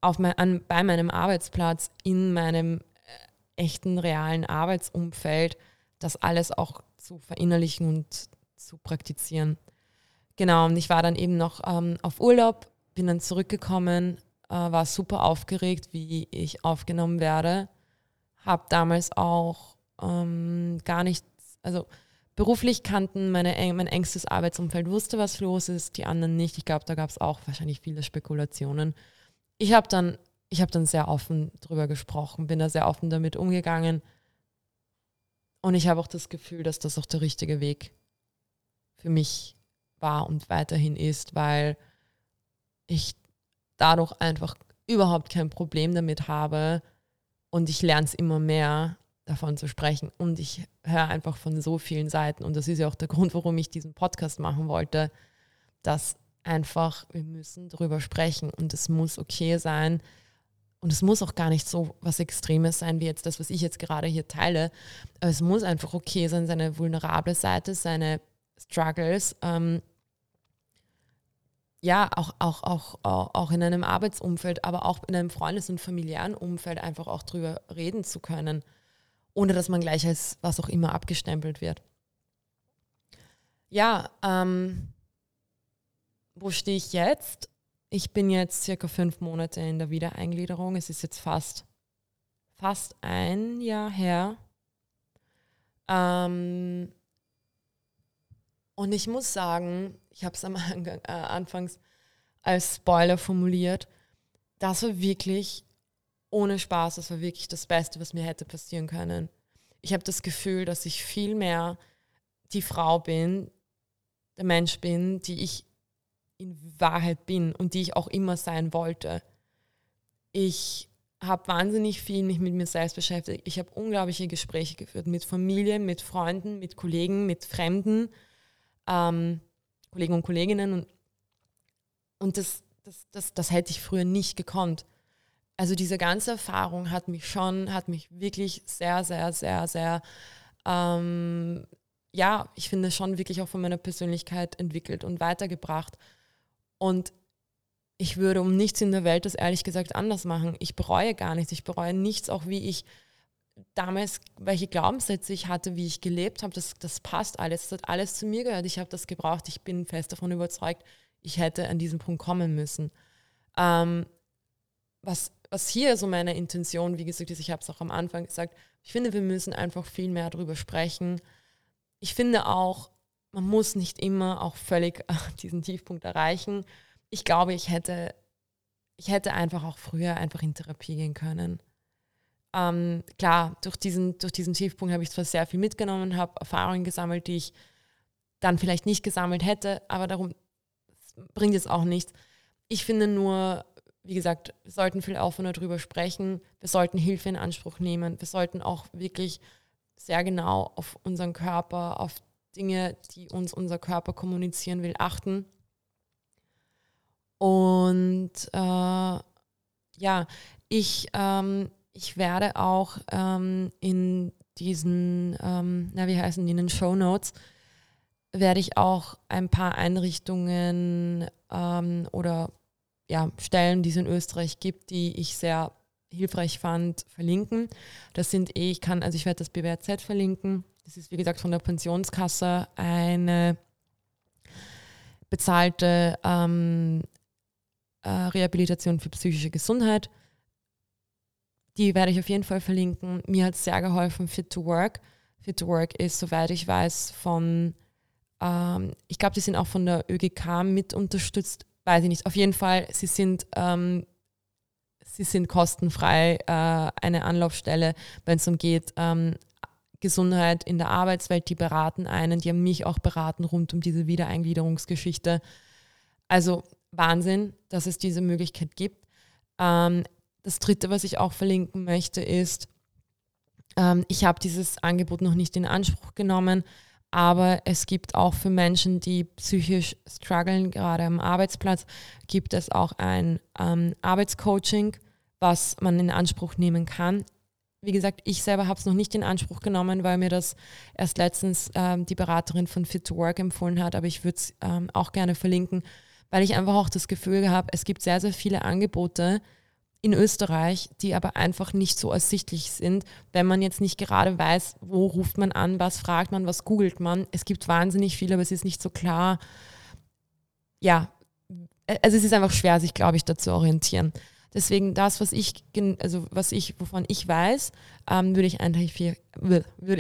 auf mein, an, bei meinem Arbeitsplatz, in meinem äh, echten, realen Arbeitsumfeld, das alles auch zu verinnerlichen und zu praktizieren. Genau, und ich war dann eben noch ähm, auf Urlaub, bin dann zurückgekommen, äh, war super aufgeregt, wie ich aufgenommen werde. Habe damals auch ähm, gar nichts, also beruflich kannten meine, mein engstes Arbeitsumfeld, wusste, was los ist, die anderen nicht. Ich glaube, da gab es auch wahrscheinlich viele Spekulationen. Ich habe dann, ich dann sehr offen drüber gesprochen, bin da sehr offen damit umgegangen. Und ich habe auch das Gefühl, dass das auch der richtige Weg für mich war und weiterhin ist, weil ich dadurch einfach überhaupt kein Problem damit habe und ich lerne es immer mehr, davon zu sprechen. Und ich höre einfach von so vielen Seiten, und das ist ja auch der Grund, warum ich diesen Podcast machen wollte, dass einfach wir müssen darüber sprechen und es muss okay sein. Und es muss auch gar nicht so was Extremes sein, wie jetzt das, was ich jetzt gerade hier teile. Aber es muss einfach okay sein, seine vulnerable Seite, seine Struggles, ähm, ja, auch, auch, auch, auch in einem Arbeitsumfeld, aber auch in einem Freundes- und familiären Umfeld einfach auch drüber reden zu können ohne dass man gleich als was auch immer abgestempelt wird. Ja, ähm, wo stehe ich jetzt? Ich bin jetzt circa fünf Monate in der Wiedereingliederung. Es ist jetzt fast, fast ein Jahr her. Ähm, und ich muss sagen, ich habe es am <laughs> Anfang, äh, anfangs als Spoiler formuliert, das war wirklich ohne Spaß, das war wirklich das Beste, was mir hätte passieren können. Ich habe das Gefühl, dass ich viel mehr die Frau bin, der Mensch bin, die ich in Wahrheit bin und die ich auch immer sein wollte. Ich habe wahnsinnig viel mich mit mir selbst beschäftigt. Ich habe unglaubliche Gespräche geführt mit Familie, mit Freunden, mit Kollegen, mit Fremden, ähm, Kollegen und Kolleginnen. Und, und das, das, das, das hätte ich früher nicht gekonnt also diese ganze Erfahrung hat mich schon, hat mich wirklich sehr, sehr, sehr, sehr, ähm, ja, ich finde schon wirklich auch von meiner Persönlichkeit entwickelt und weitergebracht. Und ich würde um nichts in der Welt das ehrlich gesagt anders machen. Ich bereue gar nichts. Ich bereue nichts, auch wie ich damals, welche Glaubenssätze ich hatte, wie ich gelebt habe. Das, das passt alles. Das hat alles zu mir gehört. Ich habe das gebraucht. Ich bin fest davon überzeugt, ich hätte an diesen Punkt kommen müssen. Ähm, was was hier so meine Intention, wie gesagt, ist, ich habe es auch am Anfang gesagt, ich finde, wir müssen einfach viel mehr darüber sprechen. Ich finde auch, man muss nicht immer auch völlig <laughs> diesen Tiefpunkt erreichen. Ich glaube, ich hätte, ich hätte einfach auch früher einfach in Therapie gehen können. Ähm, klar, durch diesen, durch diesen Tiefpunkt habe ich zwar sehr viel mitgenommen, habe Erfahrungen gesammelt, die ich dann vielleicht nicht gesammelt hätte, aber darum bringt es auch nichts. Ich finde nur, wie gesagt, wir sollten viel offener darüber sprechen. Wir sollten Hilfe in Anspruch nehmen. Wir sollten auch wirklich sehr genau auf unseren Körper, auf Dinge, die uns unser Körper kommunizieren will, achten. Und äh, ja, ich, ähm, ich werde auch ähm, in diesen, ähm, na, wie heißen die, in den Show Notes, werde ich auch ein paar Einrichtungen ähm, oder ja, Stellen, die es in Österreich gibt, die ich sehr hilfreich fand, verlinken. Das sind eh, ich kann, also ich werde das BWZ verlinken. Das ist wie gesagt von der Pensionskasse eine bezahlte ähm, äh, Rehabilitation für psychische Gesundheit. Die werde ich auf jeden Fall verlinken. Mir hat es sehr geholfen, Fit to Work. Fit to Work ist, soweit ich weiß, von, ähm, ich glaube, die sind auch von der ÖGK mit unterstützt weiß ich nicht. Auf jeden Fall, sie sind, ähm, sie sind kostenfrei äh, eine Anlaufstelle, wenn es um geht, ähm, Gesundheit in der Arbeitswelt, die beraten einen, die haben mich auch beraten rund um diese Wiedereingliederungsgeschichte. Also Wahnsinn, dass es diese Möglichkeit gibt. Ähm, das Dritte, was ich auch verlinken möchte, ist, ähm, ich habe dieses Angebot noch nicht in Anspruch genommen, aber es gibt auch für Menschen, die psychisch strugglen, gerade am Arbeitsplatz, gibt es auch ein ähm, Arbeitscoaching, was man in Anspruch nehmen kann. Wie gesagt, ich selber habe es noch nicht in Anspruch genommen, weil mir das erst letztens ähm, die Beraterin von Fit to Work empfohlen hat, aber ich würde es ähm, auch gerne verlinken, weil ich einfach auch das Gefühl habe, es gibt sehr, sehr viele Angebote, in Österreich, die aber einfach nicht so ersichtlich sind, wenn man jetzt nicht gerade weiß, wo ruft man an, was fragt man, was googelt man. Es gibt wahnsinnig viel, aber es ist nicht so klar. Ja, also es ist einfach schwer, sich, glaube ich, dazu orientieren. Deswegen das, was ich, also was ich, wovon ich weiß, ähm, würde ich einfach hier,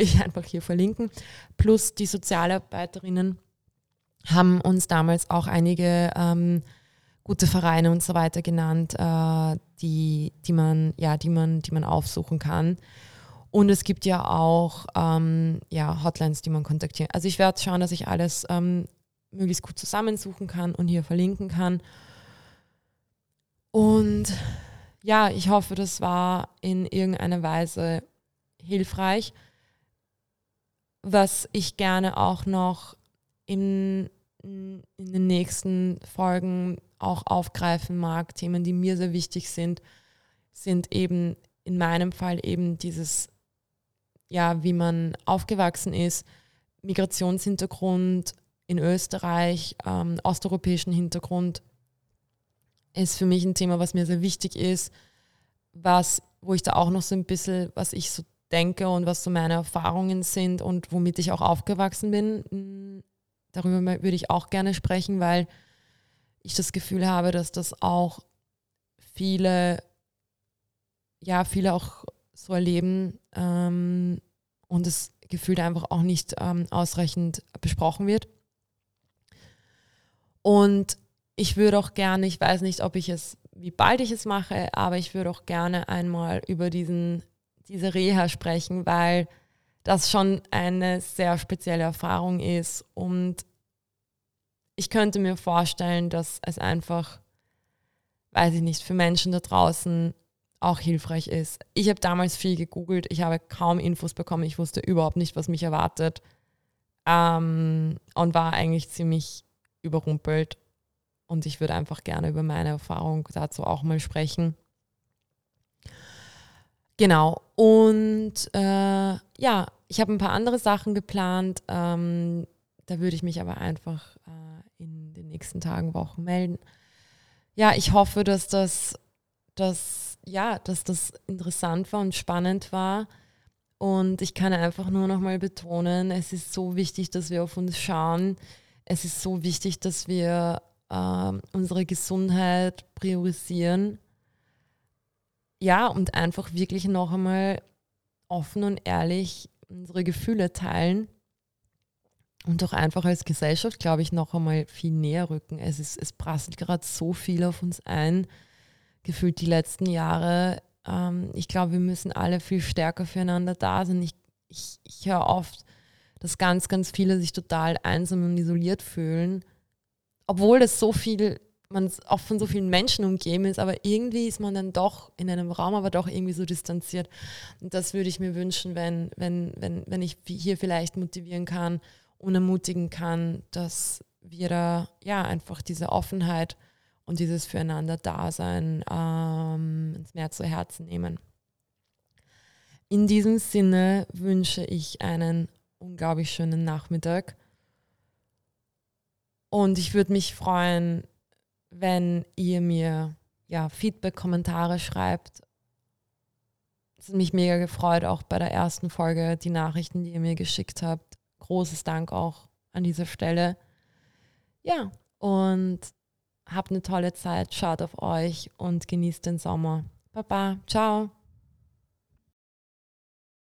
ich einfach hier verlinken. Plus die Sozialarbeiterinnen haben uns damals auch einige ähm, gute Vereine und so weiter genannt, äh, die, die man, ja, die man, die man aufsuchen kann. Und es gibt ja auch ähm, ja, Hotlines, die man kontaktieren. Also ich werde schauen, dass ich alles ähm, möglichst gut zusammensuchen kann und hier verlinken kann. Und ja, ich hoffe, das war in irgendeiner Weise hilfreich. Was ich gerne auch noch in, in den nächsten Folgen auch aufgreifen mag, Themen, die mir sehr wichtig sind, sind eben in meinem Fall eben dieses, ja, wie man aufgewachsen ist, Migrationshintergrund in Österreich, ähm, osteuropäischen Hintergrund, ist für mich ein Thema, was mir sehr wichtig ist, was, wo ich da auch noch so ein bisschen, was ich so denke und was so meine Erfahrungen sind und womit ich auch aufgewachsen bin. Darüber würde ich auch gerne sprechen, weil ich das Gefühl habe, dass das auch viele, ja, viele auch so erleben ähm, und es gefühlt einfach auch nicht ähm, ausreichend besprochen wird. Und ich würde auch gerne, ich weiß nicht, ob ich es, wie bald ich es mache, aber ich würde auch gerne einmal über diesen, diese Reha sprechen, weil das schon eine sehr spezielle Erfahrung ist. Und ich könnte mir vorstellen, dass es einfach, weiß ich nicht, für Menschen da draußen auch hilfreich ist. Ich habe damals viel gegoogelt, ich habe kaum Infos bekommen, ich wusste überhaupt nicht, was mich erwartet. Ähm, und war eigentlich ziemlich überrumpelt und ich würde einfach gerne über meine Erfahrung dazu auch mal sprechen. Genau. Und äh, ja, ich habe ein paar andere Sachen geplant. Ähm, da würde ich mich aber einfach äh, in den nächsten Tagen, Wochen melden. Ja, ich hoffe, dass das, dass, ja, dass das interessant war und spannend war. Und ich kann einfach nur noch mal betonen, es ist so wichtig, dass wir auf uns schauen. Es ist so wichtig, dass wir äh, unsere Gesundheit priorisieren. Ja, und einfach wirklich noch einmal offen und ehrlich unsere Gefühle teilen und auch einfach als Gesellschaft, glaube ich, noch einmal viel näher rücken. Es, ist, es prasselt gerade so viel auf uns ein, gefühlt die letzten Jahre. Ähm, ich glaube, wir müssen alle viel stärker füreinander da sein. Ich, ich, ich höre oft, dass ganz, ganz viele sich total einsam und isoliert fühlen obwohl das so viel, man auch von so vielen Menschen umgeben ist, aber irgendwie ist man dann doch in einem Raum, aber doch irgendwie so distanziert. Und das würde ich mir wünschen, wenn, wenn, wenn, wenn ich hier vielleicht motivieren kann und ermutigen kann, dass wir da ja einfach diese Offenheit und dieses Füreinander-Dasein ähm, ins mehr zu Herzen nehmen. In diesem Sinne wünsche ich einen unglaublich schönen Nachmittag und ich würde mich freuen, wenn ihr mir ja, Feedback, Kommentare schreibt. Es hat mich mega gefreut, auch bei der ersten Folge, die Nachrichten, die ihr mir geschickt habt. Großes Dank auch an dieser Stelle. Ja, und habt eine tolle Zeit, schaut auf euch und genießt den Sommer. Baba, ciao.